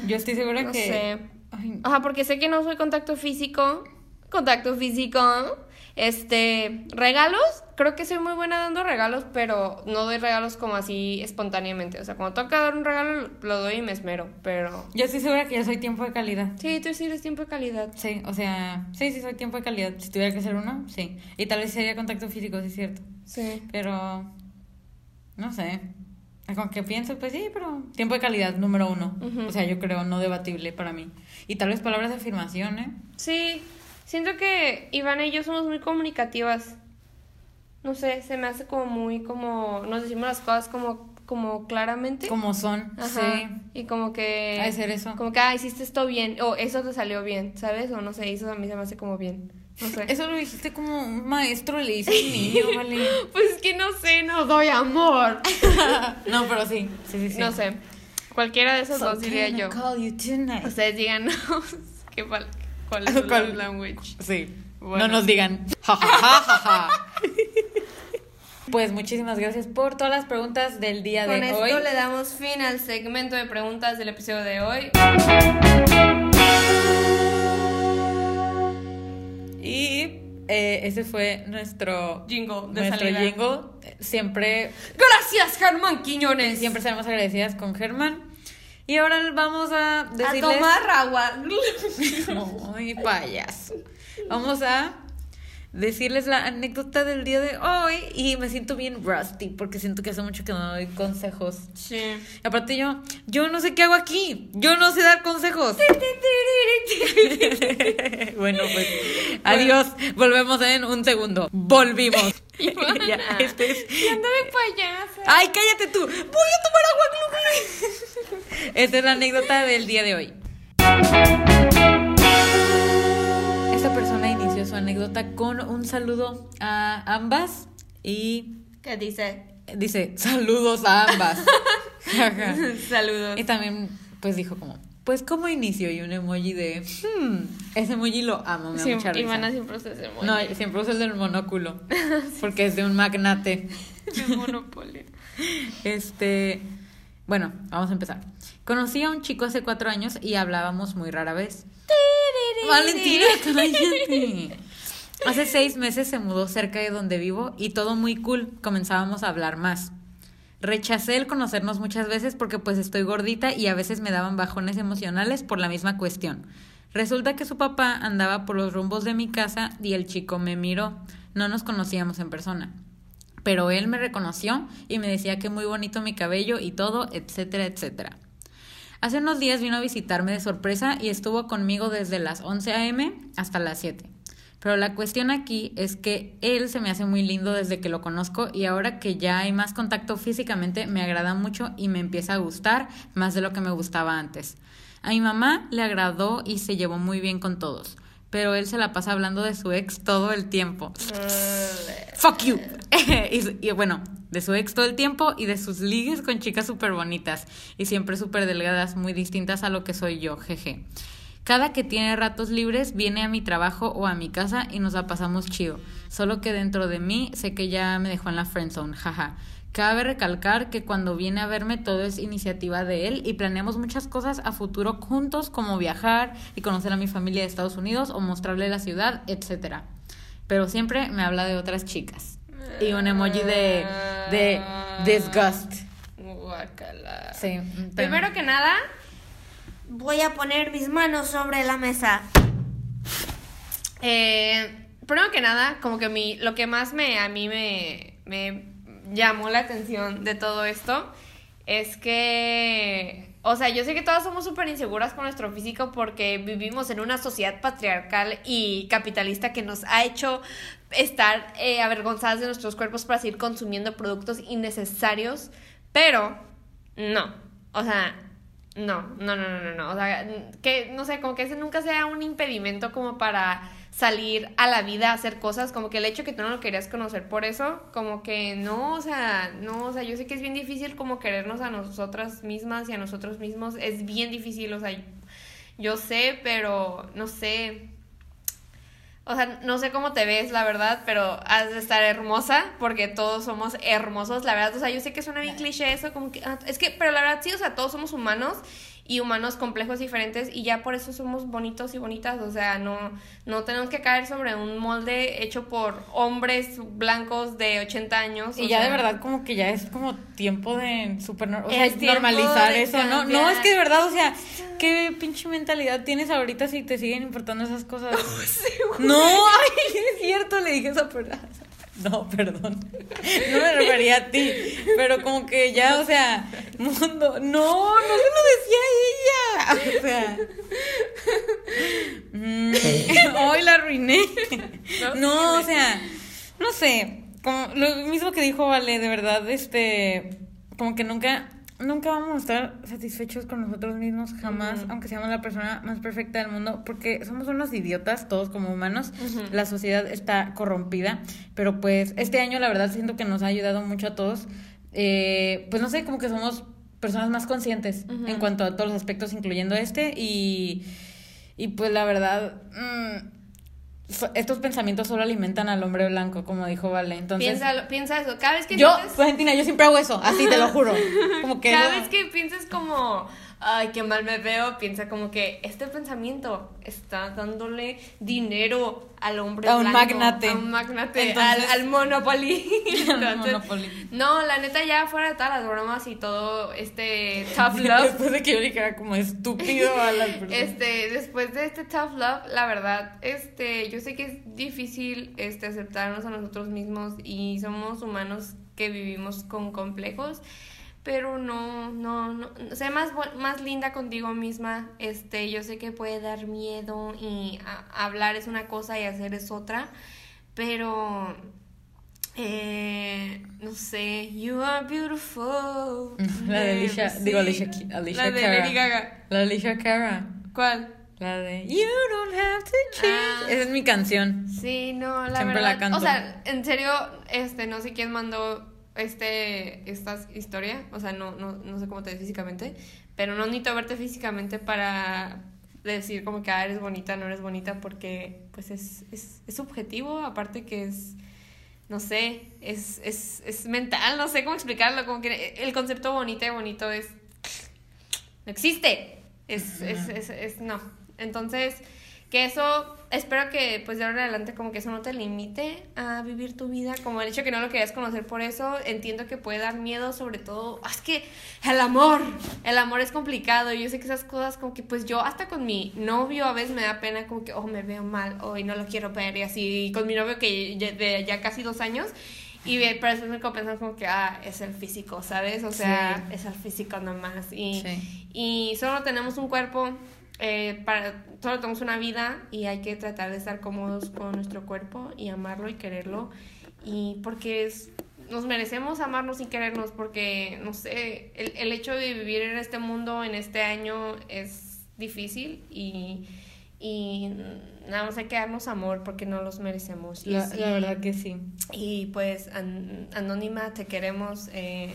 S1: Yo estoy segura
S2: No
S1: que.
S2: sé.
S1: Ay,
S2: Ajá, porque sé que no soy contacto físico. Contacto físico. Este, regalos, creo que soy muy buena dando regalos, pero no doy regalos como así espontáneamente. O sea, cuando toca dar un regalo, lo doy y me esmero, pero...
S1: yo estoy segura que yo soy tiempo de calidad.
S2: Sí, tú sí eres tiempo de calidad.
S1: Sí, o sea, sí, sí, soy tiempo de calidad. Si tuviera que ser uno, sí. Y tal vez sería contacto físico, sí es cierto.
S2: Sí.
S1: Pero, no sé. Con que pienso, pues sí, pero tiempo de calidad, número uno. O sea, yo creo no debatible para mí. Y tal vez palabras de afirmación, ¿eh?
S2: Sí, siento que Ivana y yo somos muy comunicativas. No sé, se me hace como muy como... Nos decimos las cosas como, como claramente.
S1: Como son,
S2: Ajá.
S1: sí.
S2: Y como que...
S1: De ser eso.
S2: Como que, ah, hiciste esto bien, o eso te salió bien, ¿sabes? O no sé, eso a mí se me hace como bien. No sé.
S1: Eso lo dijiste como un maestro le dice un niño, vale.
S2: Pues es que no sé, no doy amor.
S1: no, pero sí, sí, sí, sí.
S2: No sé. Cualquiera de esos
S1: So
S2: dos diría yo.
S1: call you?
S2: Ustedes díganos qué cuál es el language.
S1: Sí.
S2: Bueno.
S1: No nos digan. Ja, ja, ja, ja, ja. Pues muchísimas gracias por todas las preguntas del día
S2: Con
S1: de
S2: esto
S1: hoy.
S2: le damos fin al segmento de preguntas del episodio de hoy.
S1: Y eh, ese fue nuestro
S2: Jingle de
S1: nuestro
S2: salida.
S1: jingle. Siempre,
S2: Gracias, Germán Quiñones.
S1: siempre seremos agradecidas con Germán. Y ahora vamos a
S2: a
S1: decirles.
S2: tomar agua.
S1: Ay, payaso. Vamos a decirles la anécdota del día de hoy. Y me siento bien rusty porque siento que hace mucho que no doy consejos.
S2: Sí.
S1: Y aparte yo, yo no sé qué hago aquí. Yo no sé dar consejos. bueno, pues adiós. Volvemos en un segundo. Volvimos.
S2: Ivana.
S1: Ya, este es-
S2: de payasa.
S1: Ay, cállate tú. Voy a tomar agua. Esta es la anécdota del día de hoy. Esta persona inició su anécdota con un saludo a ambas y
S2: ¿Qué dice?
S1: dice saludos a ambas.
S2: Saludos.
S1: y también pues dijo como, pues ¿cómo inicio? Y un emoji de, hmm, ese emoji lo amo, me da mucha
S2: Siempre,
S1: risa.
S2: Ivana siempre usa ese emoji.
S1: No, siempre uso el del monóculo, porque es de un magnate.
S2: De Monopoly.
S1: Este, bueno, vamos a empezar. Conocí a un chico hace cuatro años y hablábamos muy rara vez. Valentina, cállate. Hace seis meses se mudó cerca de donde vivo y todo muy cool. Comenzábamos a hablar más. Rechacé el conocernos muchas veces porque pues estoy gordita y a veces me daban bajones emocionales por la misma cuestión. Resulta que su papá andaba por los rumbos de mi casa y el chico me miró. No nos conocíamos en persona. Pero él me reconoció y me decía que muy bonito mi cabello y todo, etcétera, etcétera. Hace unos días vino a visitarme de sorpresa y estuvo conmigo desde las 11 a.m. hasta las 7. Pero la cuestión aquí es que él se me hace muy lindo desde que lo conozco y ahora que ya hay más contacto físicamente me agrada mucho y me empieza a gustar más de lo que me gustaba antes. A mi mamá le agradó y se llevó muy bien con todos, pero él se la pasa hablando de su ex todo el tiempo. Fuck you. y, y bueno, de su ex todo el tiempo y de sus ligues con chicas súper bonitas y siempre súper delgadas, muy distintas a lo que soy yo, jeje. Cada que tiene ratos libres viene a mi trabajo o a mi casa y nos la pasamos chido. Solo que dentro de mí sé que ya me dejó en la friendzone, jaja. Cabe recalcar que cuando viene a verme todo es iniciativa de él y planeamos muchas cosas a futuro juntos como viajar y conocer a mi familia de Estados Unidos o mostrarle la ciudad, etcétera. Pero siempre me habla de otras chicas. Y un emoji de, de disgust.
S2: Guácala.
S1: Sí.
S2: Primero que nada, voy a poner mis manos sobre la mesa. Eh, primero que nada, como que mi, lo que más me, a mí me, me llamó la atención de todo esto es que, o sea, yo sé que todas somos súper inseguras con nuestro físico porque vivimos en una sociedad patriarcal y capitalista que nos ha hecho estar eh, avergonzadas de nuestros cuerpos para seguir consumiendo productos innecesarios, pero no, o sea, no, no, no, no, no, no, o sea, que, no sé, como que ese nunca sea un impedimento como para salir a la vida a hacer cosas, como que el hecho que tú no lo querías conocer por eso, como que no, o sea, no, o sea, yo sé que es bien difícil como querernos a nosotras mismas y a nosotros mismos, es bien difícil, o sea, yo sé, pero no sé, o sea, no sé cómo te ves, la verdad, pero has de estar hermosa, porque todos somos hermosos, la verdad. O sea, yo sé que suena bien cliché eso, como que. ah, es que, pero la verdad sí, o sea, todos somos humanos y humanos complejos diferentes y ya por eso somos bonitos y bonitas. O sea, no, no tenemos que caer sobre un molde hecho por hombres blancos de 80 años.
S1: Y ya de verdad como que ya es como tiempo de super o sea,
S2: Es tiempo
S1: normalizar
S2: de
S1: eso, ¿no? No, es que de verdad, o sea, qué pinche mentalidad tienes ahorita si te siguen importando esas cosas. no, ay, es cierto, le dije esa persona. No, perdón. No me refería a ti, pero como que ya, o sea, mundo, no, no se lo decía ella. O sea, mm, hoy la arruiné.
S2: No,
S1: o sea, no sé, como lo mismo que dijo Vale, de verdad, este, como que nunca nunca vamos a estar satisfechos con nosotros mismos, jamás, aunque seamos la persona más perfecta del mundo, porque somos unos idiotas, todos como humanos. La sociedad está corrompida, pero pues este año la verdad siento que nos ha ayudado mucho a todos. Eh, pues no sé, como que somos personas más conscientes en cuanto a todos los aspectos, incluyendo este, y, y pues la verdad... mm, so- estos pensamientos solo alimentan al hombre blanco, como dijo Vale. Entonces,
S2: Piensa, piensa eso. Cada vez que
S1: yo,
S2: sientes-
S1: Valentina, yo siempre hago eso, así te lo juro. Como que
S2: Cada vez que pienses como, ay, qué mal me veo, piensa como que este pensamiento está dándole dinero al hombre
S1: A un
S2: blanco,
S1: magnate.
S2: A un magnate,
S1: Entonces-
S2: al, al Monopoly. Entonces,
S1: Monopoly.
S2: No, la neta, ya fuera de todas las bromas y todo este tough love.
S1: Después de que yo le dijera como estúpido a las personas.
S2: Este, después de este tough love, la verdad, este, yo sé que es difícil este aceptarnos a nosotros mismos y somos humanos que vivimos con complejos, pero no, no, no, sé más más linda contigo misma. Este, yo sé que puede dar miedo y a- hablar es una cosa y hacer es otra, pero eh, no sé, you are beautiful.
S1: La de Alicia- digo, Alicia Alicia
S2: la de
S1: Cara.
S2: Lady Gaga.
S1: La Alicia Cara.
S2: ¿Cuál?
S1: La de You don't have to change.
S2: Ah.
S1: Esa es mi canción.
S2: Sí, no, la
S1: Siempre
S2: verdad.
S1: la canto.
S2: O sea, en serio, este, no sé quién mandó este, esta historia. O sea, no, no, no sé cómo te ves físicamente. Pero no necesito verte físicamente para decir como que ah, eres bonita, no eres bonita, porque pues es, es, es subjetivo, aparte que es, no sé, es, es, es mental, no sé cómo explicarlo, como que el concepto bonita y bonito es, no existe, es, es, es, es no. Entonces, que eso, espero que pues de ahora en adelante como que eso no te limite a vivir tu vida, como el hecho que no lo querías conocer por eso, entiendo que puede dar miedo, sobre todo, ah, es que el amor, el amor es complicado, y yo sé que esas cosas como que pues yo hasta con mi novio a veces me da pena como que, oh, me veo mal, hoy no lo quiero ver, y así, y con mi novio que ya, de ya casi dos años, y pero después me pensando como que, ah, es el físico, ¿sabes? O sea,
S1: Sí.
S2: es el físico nomás, y,
S1: Sí.
S2: y solo tenemos un cuerpo, eh, para, solo tenemos una vida y hay que tratar de estar cómodos con nuestro cuerpo y amarlo y quererlo. Y porque es, nos merecemos amarnos y querernos porque, no sé, el, el hecho de vivir en este mundo, en este año, es difícil y, y nada más hay que darnos amor porque no los merecemos. Y
S1: La,
S2: sí,
S1: la verdad que sí.
S2: y pues, An- Anónima, te queremos. Eh,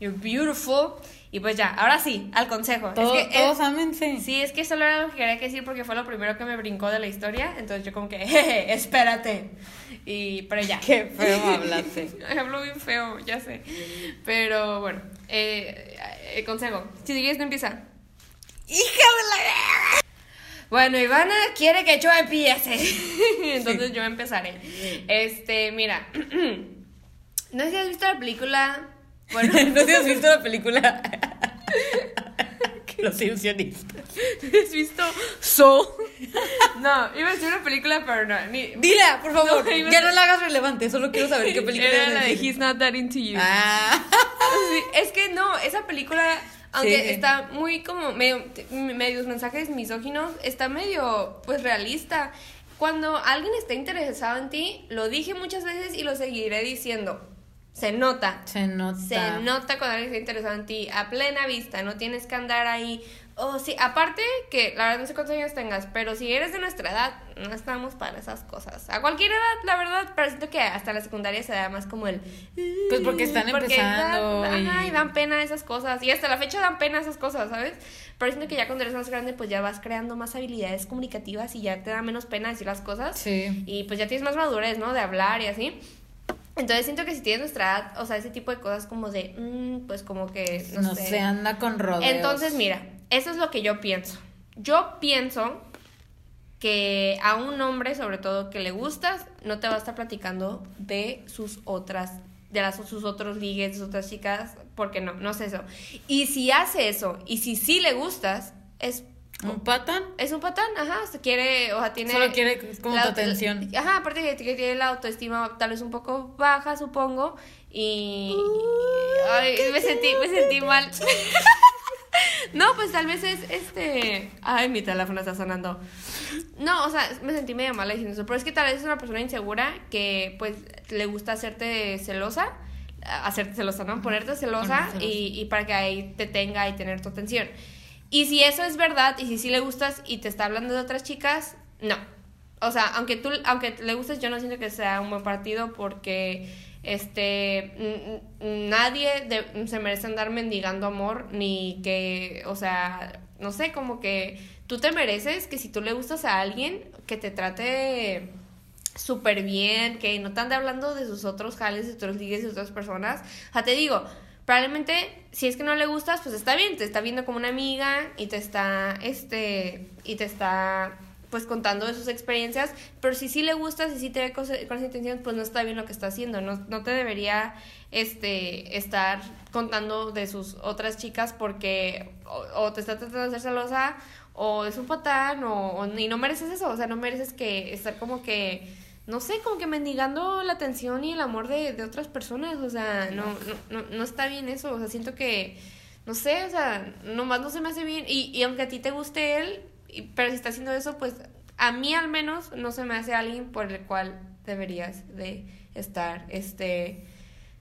S2: you're beautiful. Y pues ya, ahora sí, al consejo.
S1: Todo-
S2: es que
S1: todos
S2: es-
S1: ámense.
S2: Sí, es que solo era lo que quería decir porque fue lo primero que me brincó de la historia. Entonces yo como que, jeje, espérate. Y, pero ya.
S1: Qué feo hablaste.
S2: Hablo bien feo, ya sé. Pero bueno, eh, eh, consejo. Si sigues, no empieza. ¡Hija de la Bueno, Ivana quiere que yo empiece. Entonces yo empezaré. Este, mira. No sé si has visto la película. Bueno,
S1: ¿No te has visto la película? Los ilusionistas.
S2: ¿has visto So? No, iba a decir una película, pero no. Ni,
S1: Dila, por favor.
S2: No,
S1: ya
S2: ser-
S1: no la hagas relevante, solo quiero saber qué película
S2: Era la de He's Not That Into You.
S1: Ah.
S2: Sí, es que no, esa película, aunque
S1: Sí.
S2: está muy como medio, medios mensajes misóginos, está medio pues realista. Cuando alguien está interesado en ti, lo dije muchas veces y lo seguiré diciendo. Se nota.
S1: Se nota.
S2: Se nota cuando alguien está interesado en ti a plena vista, no tienes que andar ahí. Oh, sí, aparte que la verdad no sé cuántos años tengas, pero si eres de nuestra edad, no estamos para esas cosas. A cualquier edad, la verdad, pero siento que hasta la secundaria se da más como el.
S1: Pues porque están empezando
S2: dan-
S1: y-
S2: ajá, y dan pena esas cosas. Y hasta la fecha dan pena esas cosas, ¿sabes? Pero siento que ya cuando eres más grande, pues ya vas creando más habilidades comunicativas y ya te da menos pena decir las cosas.
S1: Sí.
S2: Y pues ya tienes más madurez, ¿no? De hablar y así. Entonces siento que si tienes nuestra edad, o sea, ese tipo de cosas como de, mm, pues como que, no,
S1: No
S2: sé.
S1: se anda con rodeos.
S2: Entonces, mira, eso es lo que yo pienso. Yo pienso que a un hombre, sobre todo, que le gustas, no te va a estar platicando de sus otras, de las, sus otros ligues, de sus otras chicas, porque no, no es eso. Y si hace eso, y si sí le gustas, es
S1: ¿Un patán?
S2: es un patán, ajá, se quiere, o sea, tiene...
S1: Solo quiere como
S2: la-
S1: tu atención.
S2: Ajá, aparte que, que tiene la autoestima tal vez un poco baja, supongo, y... Ay, me sentí, me sentí mal. No, pues tal vez es este... Ay, mi teléfono está sonando. No, o sea, me sentí medio mala diciendo eso, pero es que tal vez es una persona insegura que pues le gusta hacerte celosa hacerte celosa, ¿no? Ponerte celosa,
S1: Ponerte celosa.
S2: Y, y para que ahí te tenga y tener tu atención. Y si eso es verdad, y si sí le gustas y te está hablando de otras chicas, no. O sea, aunque tú, aunque le gustes, yo no siento que sea un buen partido porque este nadie se merece andar mendigando amor ni que, o sea, no sé, como que tú te mereces que si tú le gustas a alguien que te trate súper bien, que no te ande hablando de sus otros jales, de otros ligues, de otras personas. O sea, te digo, probablemente si es que no le gustas, pues está bien, te está viendo como una amiga y te está, este, y te está pues contando de sus experiencias, pero si sí le gustas y sí te ve con, con esa intención, pues no está bien lo que está haciendo, no, no te debería este estar contando de sus otras chicas porque o, o te está tratando de hacer celosa o es un patán o, o- y no mereces eso, o sea, no mereces que estar como que no sé, como que mendigando la atención y el amor de, de otras personas, o sea, no, no, no, no está bien eso, o sea, siento que, no sé, o sea, nomás no se me hace bien, y, y aunque a ti te guste él, y- pero si está haciendo eso, pues a mí al menos no se me hace alguien por el cual deberías de estar, este,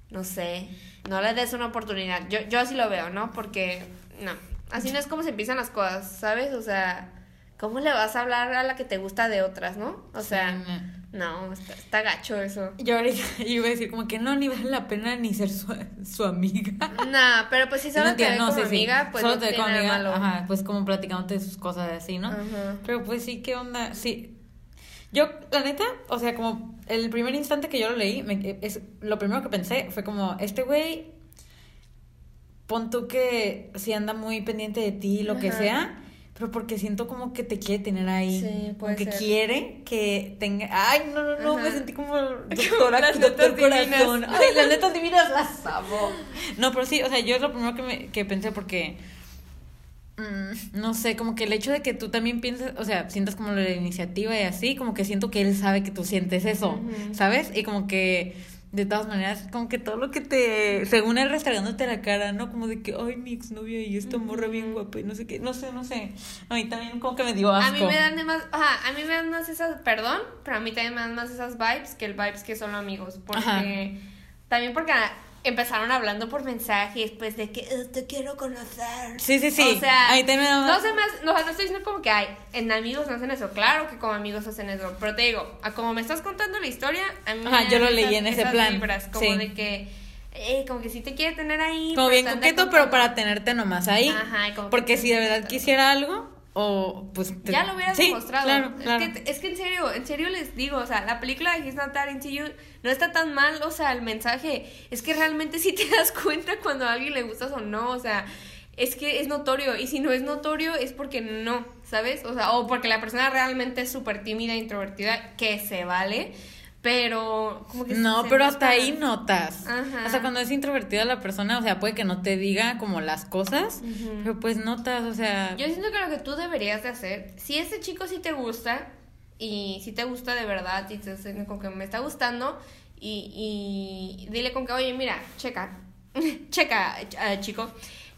S2: no sé, no le des una oportunidad, yo, yo así lo veo, ¿no? Porque, no, así no es como se empiezan las cosas, ¿sabes? O sea, ¿cómo le vas a hablar a la que te gusta de otras, no? O sea... No, está, está gacho eso.
S1: Yo ahorita iba a decir como que no, ni vale la pena ni ser su, su amiga.
S2: Nah, pero pues si solo
S1: No
S2: te ve
S1: entiendo,
S2: como
S1: sí, sí.
S2: amiga, pues
S1: Solo
S2: no
S1: te ve como amiga,
S2: malo.
S1: Ajá, pues como platicándote de sus cosas así, ¿no?
S2: Ajá.
S1: Pero pues sí, ¿qué onda? Sí. Yo, la neta, o sea, como el primer instante que yo lo leí, me- es, lo primero que pensé fue como, este güey, pon tú que si anda muy pendiente de ti, lo que sea, pero porque siento como que te quiere tener ahí.
S2: Sí,
S1: como
S2: puede
S1: que
S2: ser.
S1: quiere que tenga... Ay, no, no, no,
S2: Ajá.
S1: me sentí como doctora,
S2: Las
S1: doctor
S2: netas divinas.
S1: corazón. Ay, las netas divinas las amo. No, pero sí, o sea, yo es lo primero que, me, que pensé porque... mm, no sé, como que el hecho de que tú también pienses, o sea, sientas como la iniciativa y así, como que siento que él sabe que tú sientes eso. ¿sabes? Y como que, de todas maneras, como que todo lo que te, según él restregándote la cara, ¿no? Como de que, ay, mi exnovia y esta morra bien guapa y no sé qué, no sé, no sé. A mí también como que me dio asco.
S2: A mí me dan más, ajá, a mí me dan más esas, perdón, pero a mí también me dan más esas vibes que el vibes que solo amigos, porque
S1: Ajá.
S2: también porque empezaron hablando por mensaje y después de que "Eh, te quiero conocer.
S1: Sí, sí, sí.
S2: O sea,
S1: A mí también me da
S2: no
S1: más-
S2: me hace- no, o sea, no estoy diciendo como que hay, en amigos no hacen eso, claro que como amigos hacen eso, pero te digo, a como me estás contando la historia, a mí me
S1: Ajá, yo
S2: dan
S1: lo leí en ese plan,
S2: vibras, como
S1: sí.
S2: de que, eh, como que sí te quiere tener ahí.
S1: Como bien coqueto, pero para tenerte nomás ahí.
S2: Ajá, como que
S1: Porque si de verdad quisiera algo, o pues... te-
S2: Ya lo hubieras
S1: sí,
S2: demostrado.
S1: claro, claro.
S2: Es, que, es que en serio, en serio les digo, o sea, la película de He's Not That Into You no está tan mal, o sea, el mensaje es que realmente sí te das cuenta cuando a alguien le gustas o no, o sea, es que es notorio y si no es notorio es porque no, ¿sabes? O sea, o porque la persona realmente es súper tímida, introvertida, que se vale, pero como que
S1: No, pero hasta ahí notas.
S2: Ajá.
S1: O sea, cuando es introvertida la persona, o sea, puede que no te diga como las cosas, pero pues notas, o sea...
S2: Yo siento que lo que tú deberías de hacer, si ese chico sí te gusta y si te gusta de verdad y te dicen con que me está gustando y, y dile con que, oye, mira, checa, checa, eh, chico.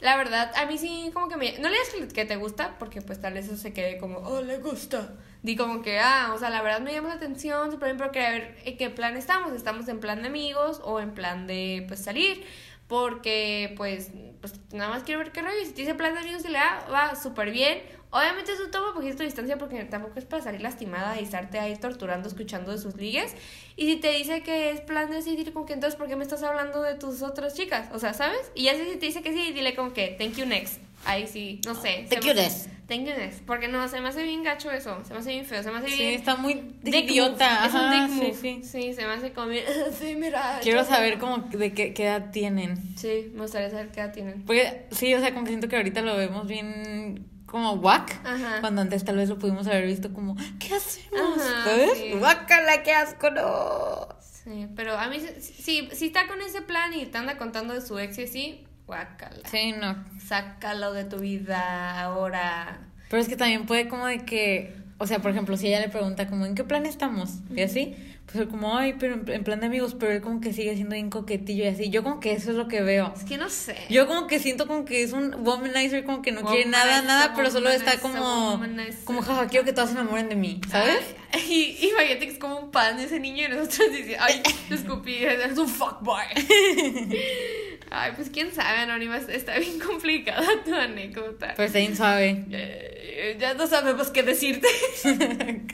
S2: La verdad, a mí sí como que me... No le digas que te gusta porque pues tal vez eso se quede como, oh, le gusta. Di como que, ah, o sea, la verdad me llama la atención, súper bien, pero quería ver en qué plan estamos. ¿Estamos en plan de amigos o en plan de, pues, salir? Porque, pues, pues nada más quiero ver qué rollo. Si te dice plan de amigos y le da, va súper bien. Obviamente eso toma un poquito de distancia porque tampoco es para salir lastimada y estarte ahí torturando, escuchando de sus ligues. Y si te dice que es plan de dile como que entonces, ¿por qué me estás hablando de tus otras chicas? O sea, ¿sabes? Y ya si te dice que sí, dile como que, thank you next. Ahí sí, no sé. Me-
S1: next.
S2: Thank next. Porque no, se me hace bien gacho eso. Se me hace bien feo. Se me hace
S1: Sí,
S2: bien.
S1: está muy
S2: dick
S1: idiota.
S2: move. Es un dick
S1: sí,
S2: move.
S1: sí.
S2: Sí, se me hace como. Sí, mira.
S1: Quiero saber como de qué, qué edad tienen.
S2: Sí, me gustaría saber qué edad tienen.
S1: Porque sí, o sea, como que siento que ahorita lo vemos bien como guac.
S2: Ajá.
S1: Cuando antes tal vez lo pudimos haber visto como, ¿qué hacemos? ¿Sabes?
S2: sí.
S1: Guácala, qué asco, no.
S2: Sí, pero a mí, sí- sí, si está con ese plan y te anda contando de su ex y así, guácala.
S1: Sí, no.
S2: Sácalo de tu vida ahora.
S1: Pero es que también puede como de que, o sea, por ejemplo, si ella le pregunta como, ¿en qué plan estamos? Y así, pues como, ay, pero en, plan de amigos, pero él como que sigue siendo bien coquetillo y así. Yo como que eso es lo que veo.
S2: Es que no sé.
S1: Yo como que siento como que es un womanizer, como que no quiere nada,
S2: Womanizer,
S1: nada, pero solo está
S2: womanizer,
S1: como,
S2: womanizer.
S1: como, jaja, quiero que todos se enamoren de mí, ¿sabes?
S2: Ay, y imagínate que es como un pan ese niño y nosotros dicen, ay, te escupí, es un fuckboy. Ay, pues quién sabe, Anónima, está bien complicada tu anécdota.
S1: Pues ahí sabe.
S2: Eh, ya no sabemos qué decirte.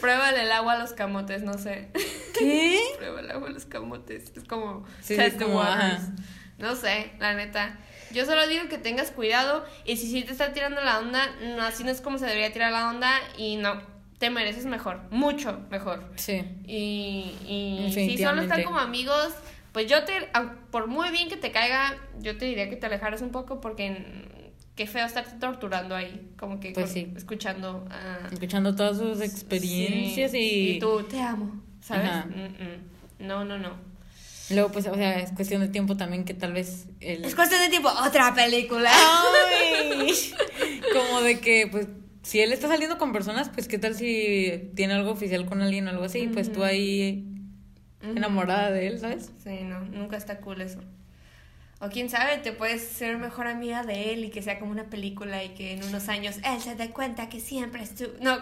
S2: Pruébale el agua a los camotes, no sé.
S1: ¿Qué?
S2: Prueba el agua a los camotes. Es como
S1: Sí, es como, ajá.
S2: No sé, la neta. Yo solo digo que tengas cuidado y si sí te está tirando la onda, no, así no es como se debería tirar la onda y no, te mereces mejor, mucho mejor.
S1: Sí.
S2: Y, y si solo están como amigos, pues yo te, por muy bien que te caiga, yo te diría que te alejaras un poco porque qué feo estarte torturando ahí, como que
S1: Pues
S2: con-
S1: sí.
S2: escuchando a...
S1: Escuchando todas sus experiencias
S2: Sí,
S1: y...
S2: y tú, te amo, ¿sabes? Mm, mm. No, no, no.
S1: Luego, pues, o sea, es cuestión de tiempo también que tal vez el...
S2: Es cuestión de tiempo, otra película.
S1: ¡Ay! Como de que, pues, si él está saliendo con personas, pues, ¿qué tal si tiene algo oficial con alguien o algo así? Pues tú ahí. Enamorada de él, ¿sabes?
S2: Sí, no, nunca está cool eso. O quién sabe, te puedes ser mejor amiga de él y que sea como una película y que en unos años él se dé cuenta que siempre estuvo... No.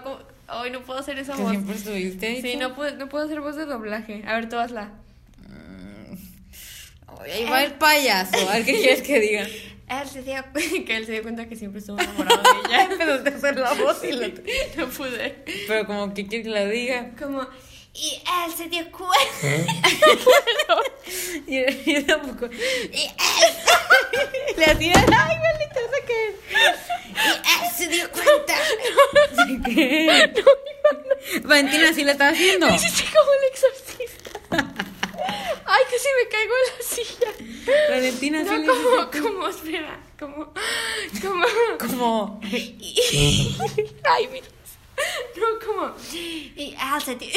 S2: Hoy no puedo hacer esa
S1: Que
S2: voz.
S1: siempre estuviste.
S2: Sí, no puedo, no puedo hacer voz de doblaje. A ver, tú hazla.
S1: Mm. Ahí va el payaso. A ver qué quieres que diga.
S2: Él se dio... que él se dio cuenta que siempre estuvo enamorado de ella.
S1: Empezaste a hacer la voz y
S2: no pude.
S1: Pero como que quiere que la diga.
S2: Como... Y él se dio cuenta...
S1: Y, y tampoco. Y él. Le hacía. Ay, maldita, esa que.
S2: Y él se dio cuenta...
S1: ¿Qué? Valentina sí la está haciendo.
S2: Hiciste como el exorcista. Ay, casi me caigo en la silla.
S1: Valentina sí
S2: No, como, como, espera, como, como,
S1: Como.
S2: ay, mira, no, como, y dio,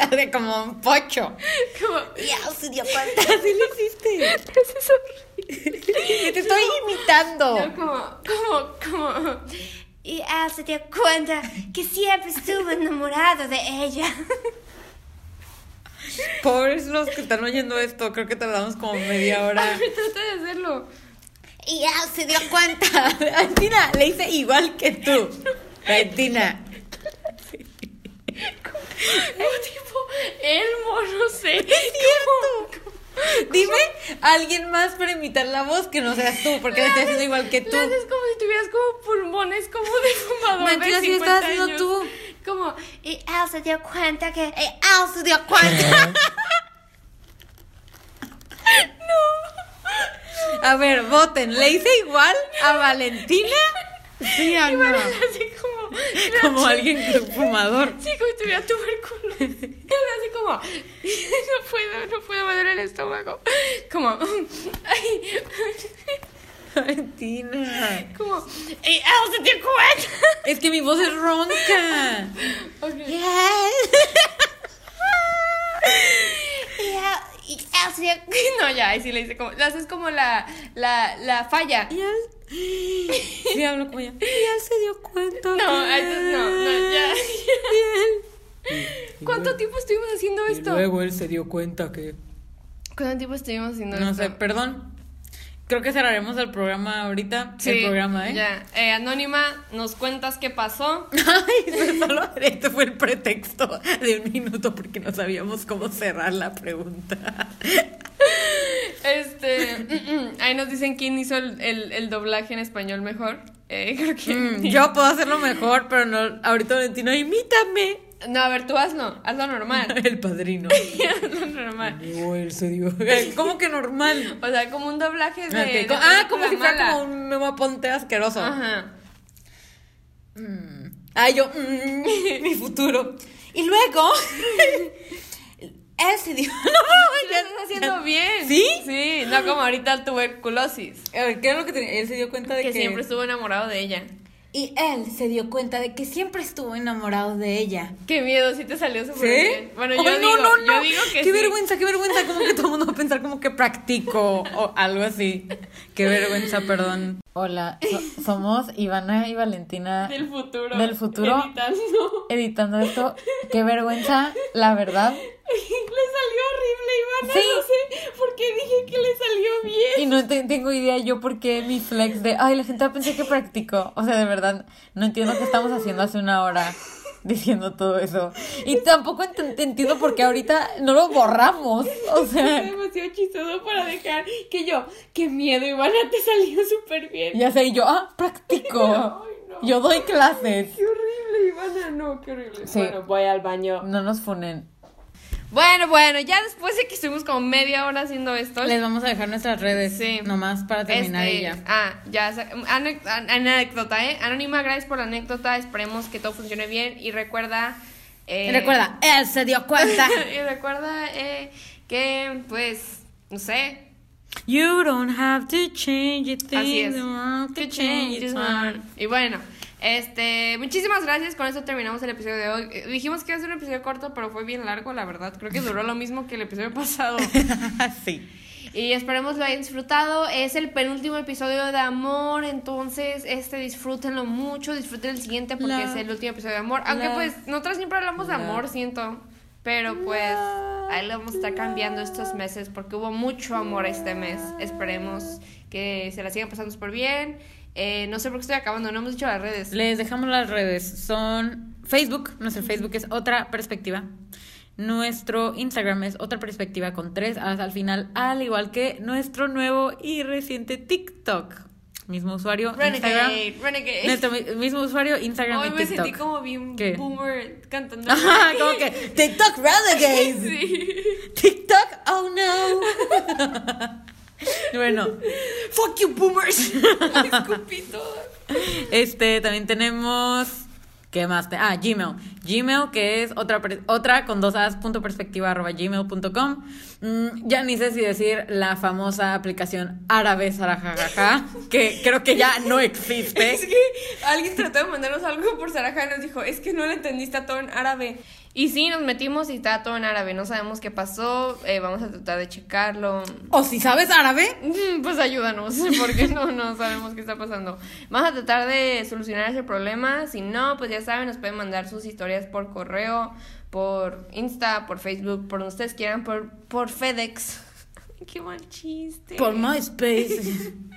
S1: Hace como un pocho.
S2: como,
S3: Y se dio cuenta.
S1: Así lo hiciste.
S2: eso es horrible.
S1: Te estoy imitando.
S2: No, como, como, como,
S3: Y él se dio cuenta que siempre estuvo enamorado de ella.
S1: Pobres los que están oyendo esto. Creo que tardamos como media hora.
S2: ay, trata de hacerlo.
S3: Y él se dio cuenta.
S1: Valentina, le hice igual que tú. Valentina.
S2: Como tipo, Elmo, no sé.
S1: Es cierto. Dime alguien más para imitar la voz que no seas tú, porque le estoy haciendo igual que tú.
S2: Haces como si tuvieras como pulmones como de fumador
S1: Mentira,
S2: 50
S1: estás haciendo
S2: años.
S1: tú.
S2: Como,
S3: Y él se dio cuenta que. Y él se dio cuenta.
S1: A ver, voten. ¿Le hice igual a Valentina? ¿Sí o no?
S2: como,
S1: alguien fumador.
S2: Sí, como si tuviera tuberculosis. Así como, no puedo, no puedo mover el estómago. Como, ay,
S1: Valentina.
S2: como, y él se dio cuenta.
S1: Es que mi voz es ronca.
S2: Ok.
S3: Y él. Y él, y dio
S2: No, ya, ahí sí le hice como, lo haces como la, la, la falla.
S1: Y él. Sí, hablo como ella. Y él se dio cuenta.
S2: No,
S1: que-
S2: no, no, ya.
S1: Y él.
S2: ¿Cuánto tiempo estuvimos haciendo
S1: Y
S2: esto?
S1: luego él se dio cuenta que.
S2: ¿Cuánto tiempo estuvimos haciendo
S1: No
S2: esto?
S1: sé, perdón. Creo que cerraremos el programa ahorita.
S2: Sí,
S1: el programa, ¿eh?
S2: Ya. Eh, Anónima, nos cuentas qué pasó.
S1: Ay, solo este fue el pretexto de un minuto porque no sabíamos cómo cerrar la pregunta.
S2: Este, ahí nos dicen quién hizo el, el, el doblaje en español mejor. Eh, creo que.
S1: Mm, yo puedo hacerlo mejor, pero no. Ahorita Valentina, imítame.
S2: No, a ver, tú hazlo. Hazlo normal.
S1: El padrino.
S2: hazlo normal.
S1: Él se dio. ¿Cómo que normal?
S2: O sea, como un doblaje de.
S1: Ok,
S2: de
S1: ah, como si fuera como un memo ponte asqueroso.
S2: Ajá.
S1: Mm. Ah, yo, mm, mi futuro. Y luego, él se dio. No,
S2: Lo
S1: ya-
S2: estás haciendo
S1: ya-
S2: bien.
S1: ¿Sí?
S2: Sí, no como ahorita tuberculosis.
S1: A ver, ¿qué era lo que tenía? Él se dio cuenta de
S2: Que
S1: que.
S2: siempre estuvo enamorado de ella.
S1: Y él se dio cuenta de que siempre estuvo enamorado de ella.
S2: Qué miedo, sí te salió súper
S1: ¿Sí?
S2: bien. Bueno, yo
S1: Ay,
S2: digo,
S1: no, no, no.
S2: yo digo que
S1: Qué
S2: sí.
S1: vergüenza, qué vergüenza. Como que todo el mundo va a pensar como que practico o algo así. Qué vergüenza, perdón. Hola, so- somos Ivana y Valentina
S2: Del futuro.
S1: Del futuro.
S2: Editando.
S1: editando esto. Qué vergüenza, la verdad.
S2: le salió horrible, Ivana.
S1: Sí.
S2: No sé qué dije que le salió bien.
S1: Y no te- tengo idea yo por qué mi flex de, ay, la gente va a pensar que practico. O sea, de verdad, no entiendo qué estamos haciendo hace una hora diciendo todo eso. Y tampoco ent- entiendo por qué ahorita no lo borramos. O
S2: Es
S1: sea,
S2: demasiado chistoso para dejar que yo, qué miedo, Ivana, te salió súper bien.
S1: ya sé, y yo, ah, practico.
S2: Ay, no.
S1: Yo doy clases.
S2: Qué horrible, Ivana, no, qué horrible.
S1: Sí.
S2: Bueno, voy al baño.
S1: No nos funen.
S2: Bueno, bueno, ya después de que estuvimos como media hora haciendo esto.
S1: Les vamos a dejar nuestras redes.
S2: Sí.
S1: Nomás para terminar
S2: este,
S1: y ya.
S2: Ah, ya. anécdota, ¿eh? Anónima, gracias por la anécdota. Esperemos que todo funcione bien. Y recuerda. eh,
S1: Y recuerda, él se dio cuenta.
S2: y recuerda eh, que, pues, no sé.
S1: You don't have to change thing.
S2: Así es.
S1: the world to change heart.
S2: Y bueno, este, muchísimas gracias. Con eso terminamos el episodio de hoy. Eh, Dijimos que iba a ser un episodio corto, pero fue bien largo, la verdad. Creo que duró lo mismo que el episodio pasado.
S1: sí.
S2: Y esperemos lo hayan disfrutado. Es el penúltimo episodio de amor. Entonces, este disfrútenlo mucho. Disfruten el siguiente porque
S1: Love.
S2: es el último episodio de amor. Aunque
S1: Love.
S2: pues nosotros siempre hablamos de amor, siento. Pero pues ahí lo vamos a estar cambiando estos meses porque hubo mucho amor este mes. Esperemos que se la sigan pasando súper bien. Eh, no sé por qué estoy acabando, no hemos dicho las redes.
S1: Les dejamos las redes. Son Facebook. Nuestro Facebook es otra perspectiva. Nuestro Instagram es otra perspectiva con tres as al final, al igual que nuestro nuevo y reciente TikTok. Mismo usuario, Instagram.
S2: Renegade, Renegade.
S1: Nuestro mi- mismo usuario, Instagram
S2: Hoy
S1: y
S2: me sentí como bien
S1: ¿Qué?
S2: boomer cantando.
S1: Ajá, como que TikTok Renegades.
S2: Sí.
S1: TikTok, oh no. bueno,
S2: Fuck you, boomers.
S1: Este también tenemos. ¿Qué más? te- Ah, Gmail. Gmail, que es otra, otra con dos as, punto perspectiva, arroba gmail.com. Mm, ya ni sé si decir la famosa aplicación árabe Sarajajaja, que creo que ya no existe.
S2: Es que alguien trató de mandarnos algo por Saraja y nos dijo, es que no le entendiste a todo en árabe. Y sí, nos metimos y está todo en árabe. No sabemos qué pasó. eh, vamos a tratar de checarlo.
S1: O si sabes árabe,
S2: Pues ayúdanos, porque no, no sabemos qué está pasando. Vamos a tratar de solucionar ese problema. Si no, pues ya saben, nos pueden mandar sus historias por correo, por Insta, por Facebook, por donde ustedes quieran, por, por FedEx. Qué mal chiste.
S1: por MySpace.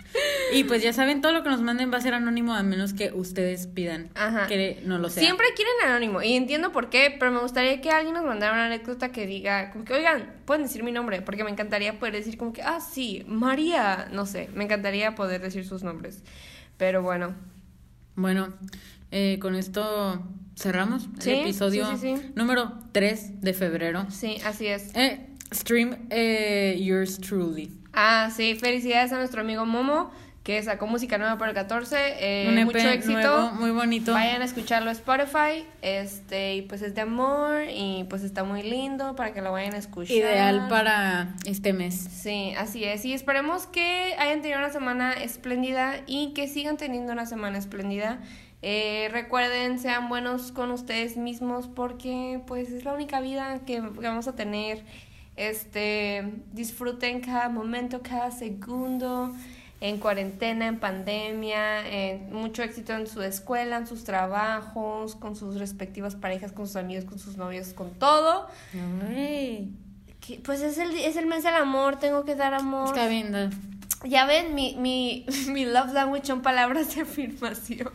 S1: y pues ya saben, todo lo que nos manden va a ser anónimo a menos que ustedes pidan
S2: Ajá.
S1: que no lo sea.
S2: Siempre quieren anónimo y entiendo por qué, pero me gustaría que alguien nos mandara una anécdota que diga, como que, oigan, pueden decir mi nombre, porque me encantaría poder decir como que, ah, sí, María, no sé, me encantaría poder decir sus nombres. Pero bueno,
S1: Bueno, eh, con esto cerramos
S2: Sí,
S1: el episodio
S2: sí, sí, sí.
S1: número 3 de febrero.
S2: sí, así es.
S1: Eh, stream eh, Yours Truly.
S2: Ah, sí, felicidades a nuestro amigo Momo, que sacó música nueva para el 14. eh,
S1: Un EP
S2: mucho éxito.
S1: nuevo, muy bonito.
S2: Vayan a escucharlo a Spotify. Este, y pues es de amor y pues está muy lindo para que lo vayan a escuchar.
S1: Ideal para este mes.
S2: Sí, así es. Y esperemos que hayan tenido una semana espléndida y que sigan teniendo una semana espléndida. Eh, recuerden, sean buenos con ustedes mismos porque pues es la única vida que, que vamos a tener. Este, disfruten cada momento, cada segundo, en cuarentena, en pandemia, en mucho éxito en su escuela, en sus trabajos, con sus respectivas parejas, con sus amigos, con sus novios, con todo.
S1: Ay,
S2: Que, Pues es el, es el mes del amor, tengo que dar amor.
S1: está bien.
S2: Ya ven, mi, mi, mi love language son palabras de afirmación.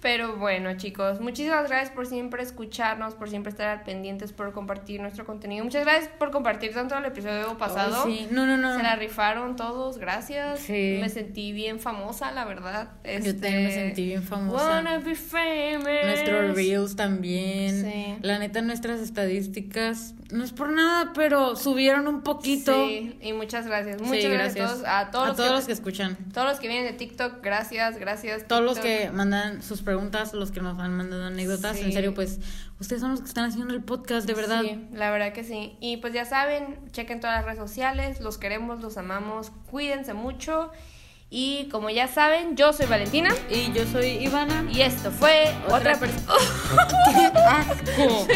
S2: Pero bueno, chicos, muchísimas gracias por siempre escucharnos, por siempre estar al pendientes, por compartir nuestro contenido. Muchas gracias por compartir tanto el episodio pasado.
S1: Ay, sí. No, no, no.
S2: Se la rifaron todos, gracias.
S1: Sí.
S2: Me sentí bien famosa, la verdad.
S1: Yo también me
S2: Este,
S1: sentí bien famosa.
S2: Wanna be famous.
S1: Nuestros reels también.
S2: Sí.
S1: La neta, nuestras estadísticas, no es por nada, pero subieron un poquito.
S2: Sí, y muchas gracias. Muchas
S1: Sí,
S2: gracias, a todos. A todos, los, que,
S1: que escuchan.
S2: todos los que vienen de TikTok, gracias, gracias.
S1: Todos los que mandan sus preguntas, los que nos han mandado anécdotas. En serio, pues ustedes son los que están haciendo el podcast, de verdad.
S2: Sí, la verdad que sí. Y pues ya saben, chequen todas las redes sociales, los queremos, los amamos, cuídense mucho. Y como ya saben, yo soy Valentina.
S1: Y yo soy Ivana.
S2: Y esto fue otra,
S1: otra ¡Qué asco!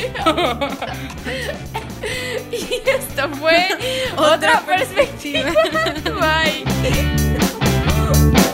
S2: y esto fue otra, otra perspectiva. Bye.